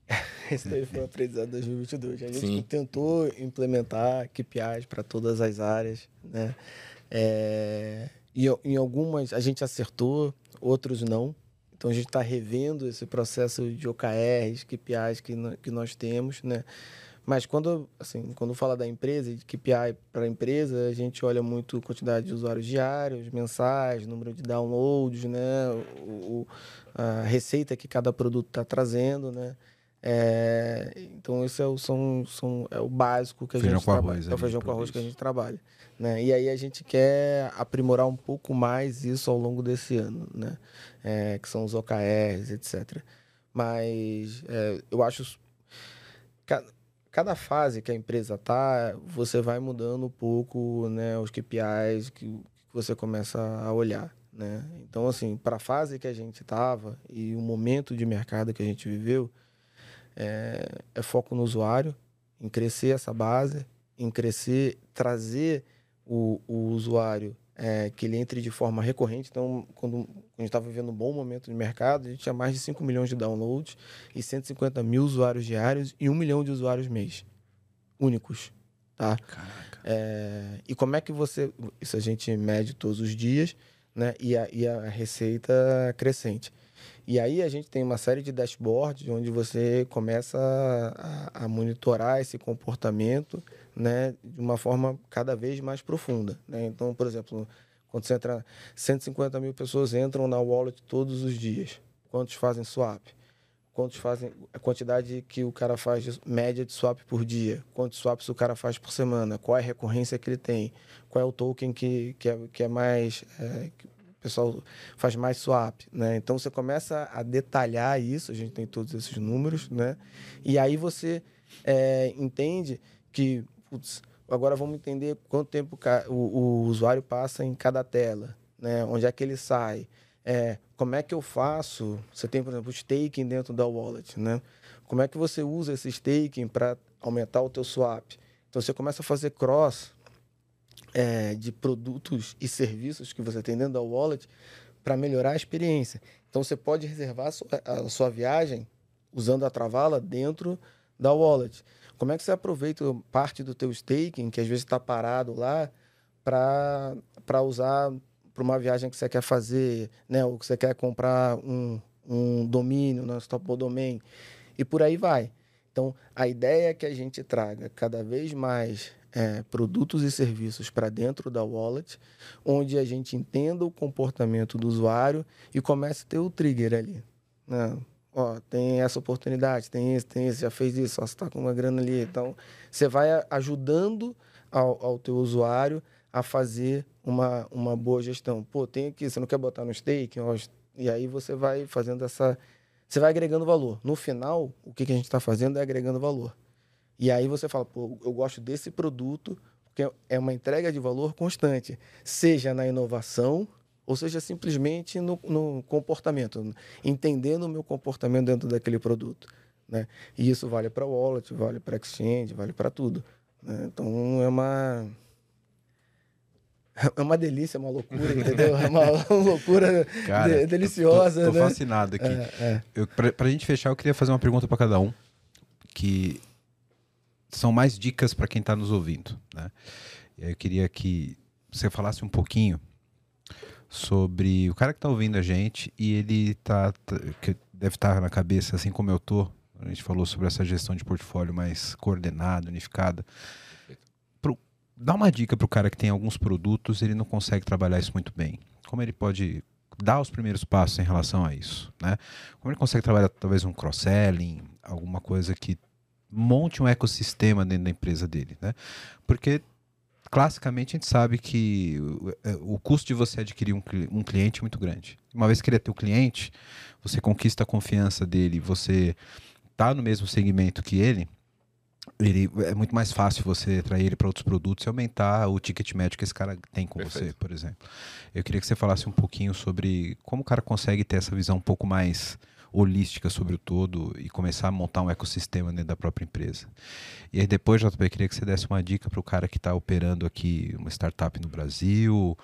[SPEAKER 1] Esse daí foi o aprendizado de 2022. A gente Sim. tentou implementar KPIs para todas as áreas, né? É, e em algumas a gente acertou, outros não. Então a gente está revendo esse processo de OKRs, KPIs que, que nós temos, né? Mas quando, assim, quando fala da empresa, de KPI para a empresa, a gente olha muito quantidade de usuários diários, mensais, número de downloads, né? O, a receita que cada produto está trazendo, né? É, então, isso é o, são, são, é o básico que a
[SPEAKER 2] feijão
[SPEAKER 1] gente trabalha. É o feijão com arroz que a gente trabalha. Né? E aí a gente quer aprimorar um pouco mais isso ao longo desse ano, né? É, que são os OKRs, etc. Mas é, eu acho. Cada, cada fase que a empresa tá, você vai mudando um pouco né, os KPIs que, que você começa a olhar. Né? Então, assim, para a fase que a gente estava e o momento de mercado que a gente viveu, é, é foco no usuário, em crescer essa base, em crescer, trazer o, o usuário é, que ele entre de forma recorrente. Então, quando a gente estava vivendo um bom momento de mercado, a gente tinha mais de 5 milhões de downloads e 150 mil usuários diários e 1 milhão de usuários mês. Únicos. Tá? É, e como é que você. Isso a gente mede todos os dias, né? E a, e a receita crescente. E aí a gente tem uma série de dashboards onde você começa a, a monitorar esse comportamento né, de uma forma cada vez mais profunda. Né? Então, por exemplo, quando você entra, 150 mil pessoas entram na wallet todos os dias. Quantos fazem swap? Quantos fazem a quantidade que o cara faz de média de swap por dia? Quantos swaps o cara faz por semana? Qual é a recorrência que ele tem? Qual é o token que, que, é, que é mais é, pessoal faz mais swap, né? Então você começa a detalhar isso, a gente tem todos esses números, né? E aí você é, entende que, putz, agora vamos entender quanto tempo o, o, usuário passa em cada tela, né? Onde é que ele sai? É, como é que eu faço? Você tem, por exemplo, staking dentro da wallet, né? Como é que você usa esse staking para aumentar o teu swap? Então você começa a fazer cross é, de produtos e serviços que você tem dentro da wallet para melhorar a experiência. Então você pode reservar a sua, a sua viagem usando a Travala dentro da wallet. Como é que você aproveita parte do teu staking, que às vezes está parado lá, para usar para uma viagem que você quer fazer, né? ou que você quer comprar um, um domínio, no né? Stop Domain. E por aí vai. Então, a ideia é que a gente traga cada vez mais é, produtos e serviços para dentro da wallet, onde a gente entenda o comportamento do usuário e comece a ter o trigger ali. Né? Ó, tem essa oportunidade, tem esse, tem esse, já fez isso, ó, você está com uma grana ali. Então, você vai ajudando ao, ao teu usuário a fazer uma, uma boa gestão. Pô, tem aqui, você não quer botar no stake? Ó, e aí você vai fazendo essa você vai agregando valor. No final, o que, que a gente está fazendo é agregando valor. E aí você fala, pô, eu gosto desse produto, porque é uma entrega de valor constante, seja na inovação, ou seja simplesmente no, no comportamento, entendendo o meu comportamento dentro daquele produto. Né? E isso vale para wallet, vale para exchange, vale para tudo. Né? Então é uma é uma delícia, é uma loucura, entendeu? É uma loucura Cara, de, deliciosa.
[SPEAKER 2] Tô, tô
[SPEAKER 1] né?
[SPEAKER 2] fascinado aqui. É, é. Eu, pra, pra gente fechar, eu queria fazer uma pergunta para cada um, que são mais dicas para quem está nos ouvindo. Né? Eu queria que você falasse um pouquinho sobre o cara que está ouvindo a gente e ele tá, tá que deve estar tá na cabeça, assim como eu tô. A gente falou sobre essa gestão de portfólio mais coordenada, unificada dá uma dica para o cara que tem alguns produtos, ele não consegue trabalhar isso muito bem. Como ele pode dar os primeiros passos em relação a isso, né? Como ele consegue trabalhar talvez um cross-selling, alguma coisa que monte um ecossistema dentro da empresa dele, né? Porque classicamente a gente sabe que o, o custo de você adquirir um, um, cliente é muito grande. Uma vez que ele é teu cliente, você conquista a confiança dele, você tá no mesmo segmento que ele, ele é muito mais fácil você atrair ele para outros produtos e aumentar o ticket médio que esse cara tem com Perfeito. você, por exemplo. Eu queria que você falasse um pouquinho sobre como o cara consegue ter essa visão um pouco mais holística sobre o todo e começar a montar um ecossistema dentro da própria empresa. E aí depois, JP, queria que você desse uma dica para o cara que está operando aqui uma startup no Brasil,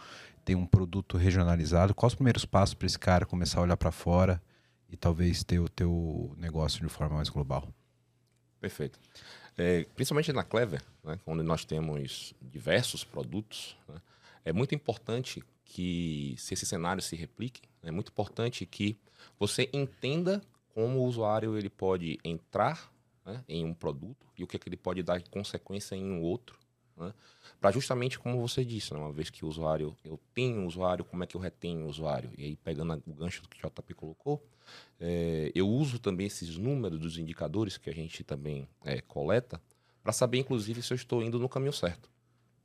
[SPEAKER 2] tem um produto regionalizado. Quais os primeiros passos para esse cara começar a olhar para fora e talvez ter o teu negócio de forma mais global?
[SPEAKER 3] Perfeito. É, principalmente na Clever, né, onde nós temos diversos produtos, né, é muito importante que, se esse cenário se replique, é muito importante que você entenda como o usuário ele pode entrar né, em um produto e o que, é que ele pode dar consequência em um outro. Né, para justamente como você disse, né, uma vez que o usuário, eu tenho usuário, como é que eu retenho o usuário? E aí, pegando o gancho que o JP colocou, é, eu uso também esses números dos indicadores que a gente também é, coleta para saber, inclusive, se eu estou indo no caminho certo.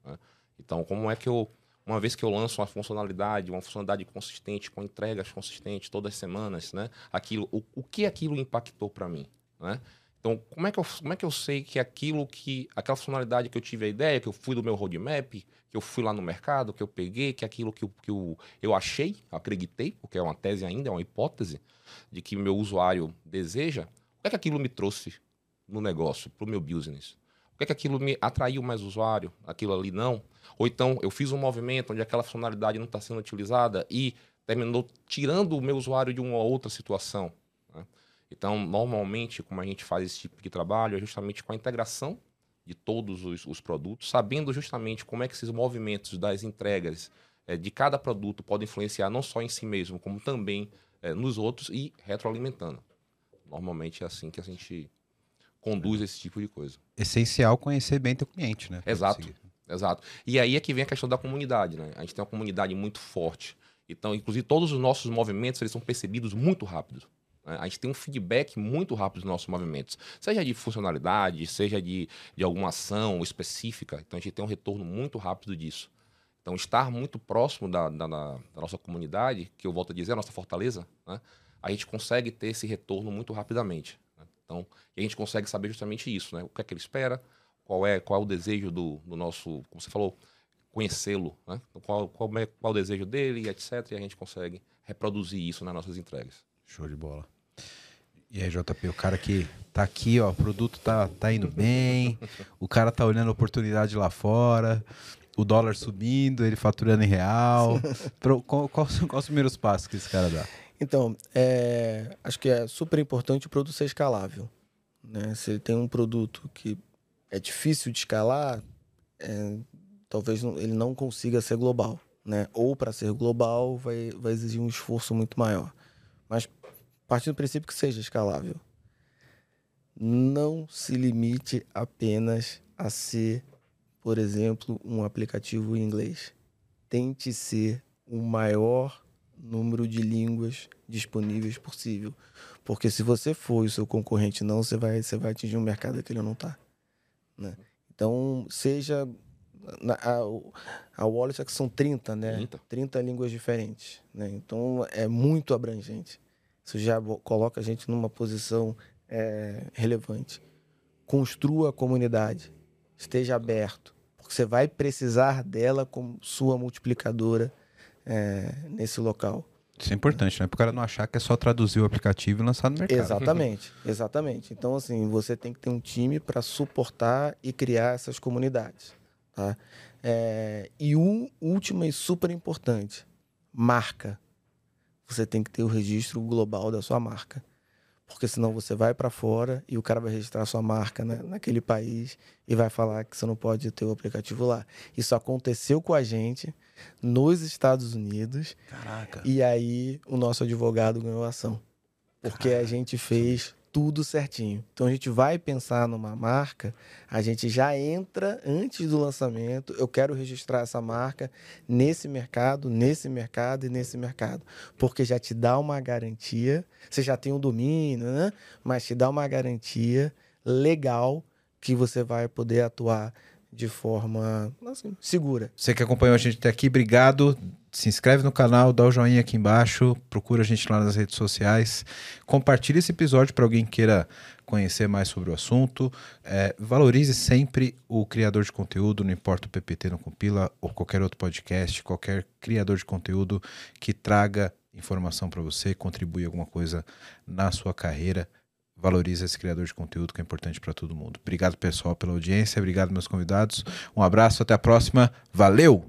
[SPEAKER 3] Né? Então, como é que eu, uma vez que eu lanço uma funcionalidade, uma funcionalidade consistente, com entregas consistentes todas as semanas, né? Aquilo, o, o que aquilo impactou para mim, né? Então, como é, que eu, como é que eu sei que aquilo que. aquela funcionalidade que eu tive a ideia, que eu fui do meu roadmap, que eu fui lá no mercado, que eu peguei, que aquilo que que eu, eu achei, acreditei, porque é uma tese ainda, é uma hipótese, de que meu usuário deseja, o que é que aquilo me trouxe no negócio, para o meu business? O que é que aquilo me atraiu mais usuário, aquilo ali não? Ou então eu fiz um movimento onde aquela funcionalidade não está sendo utilizada e terminou tirando o meu usuário de uma outra situação. Né? Então, normalmente, como a gente faz esse tipo de trabalho, é justamente com a integração de todos os, os produtos, sabendo justamente como é que esses movimentos das entregas é, de cada produto podem influenciar não só em si mesmo, como também é, nos outros e retroalimentando. Normalmente é assim que a gente conduz esse tipo de coisa.
[SPEAKER 2] Essencial conhecer bem teu cliente, né?
[SPEAKER 3] Exato. Exato. E aí é que vem a questão da comunidade, né? A gente tem uma comunidade muito forte. Então, inclusive, todos os nossos movimentos eles são percebidos muito rápido. Né? A gente tem um feedback muito rápido dos nossos movimentos, seja de funcionalidade, seja de, de alguma ação específica. Então a gente tem um retorno muito rápido disso. Então, estar muito próximo da, da, da nossa comunidade, que eu volto a dizer, a nossa fortaleza, né? a gente consegue ter esse retorno muito rapidamente. Né? Então, a gente consegue saber justamente isso, né? O que é que ele espera, qual é, qual é o desejo do, do nosso, como você falou, conhecê-lo, né? Qual, qual, é, qual é o desejo dele, etc. E a gente consegue reproduzir isso nas nossas entregas.
[SPEAKER 2] Show de bola. E aí, JP, o cara que tá aqui, ó, o produto tá, tá indo bem, o cara tá olhando a oportunidade lá fora, o dólar subindo, ele faturando em real. qual, qual, qual os primeiros passos que esse cara dá?
[SPEAKER 1] Então, é, acho que é super importante o produto ser escalável. Né? Se ele tem um produto que é difícil de escalar, é, talvez ele não consiga ser global. Né? Ou para ser global vai, vai exigir um esforço muito maior. Mas partindo do princípio que seja escalável. não se limite apenas a ser, por exemplo, um aplicativo em inglês. Tente ser o maior número de línguas disponíveis possível. Porque se você for e o seu concorrente não, você vai, você vai atingir um mercado que ele não está. Né? Então, seja. Na, a, a Wallet é que são 30, né?
[SPEAKER 3] 30.
[SPEAKER 1] 30 línguas diferentes. Né? Então, é muito abrangente. Isso já coloca a gente numa posição é, relevante. Construa a comunidade. Esteja aberto. Porque você vai precisar dela como sua multiplicadora é, nesse local.
[SPEAKER 2] Isso é importante, né? Para o cara não achar que é só traduzir o aplicativo e lançar no mercado.
[SPEAKER 1] Exatamente, exatamente. Então, assim, você tem que ter um time para suportar e criar essas comunidades. Tá? É, e um último e super importante: marca. Você tem que ter o registro global da sua marca. Porque senão você vai para fora e o cara vai registrar sua marca né, naquele país e vai falar que você não pode ter o aplicativo lá. Isso aconteceu com a gente nos Estados Unidos
[SPEAKER 2] Caraca.
[SPEAKER 1] e aí o nosso advogado ganhou a ação. Porque a gente fez tudo certinho. Então a gente vai pensar numa marca, a gente já entra antes do lançamento. Eu quero registrar essa marca nesse mercado, nesse mercado e nesse mercado. Porque já te dá uma garantia. Você já tem um domínio, né? Mas te dá uma garantia legal que você vai poder atuar de forma assim, segura.
[SPEAKER 2] Você que acompanhou a gente até aqui, obrigado. Se inscreve no canal, dá o joinha aqui embaixo, procura a gente lá nas redes sociais, compartilhe esse episódio para alguém que queira conhecer mais sobre o assunto. É, valorize sempre o criador de conteúdo, não importa o PPT não compila ou qualquer outro podcast, qualquer criador de conteúdo que traga informação para você, contribui alguma coisa na sua carreira. Valorize esse criador de conteúdo que é importante para todo mundo. Obrigado, pessoal, pela audiência. Obrigado, meus convidados. Um abraço, até a próxima. Valeu!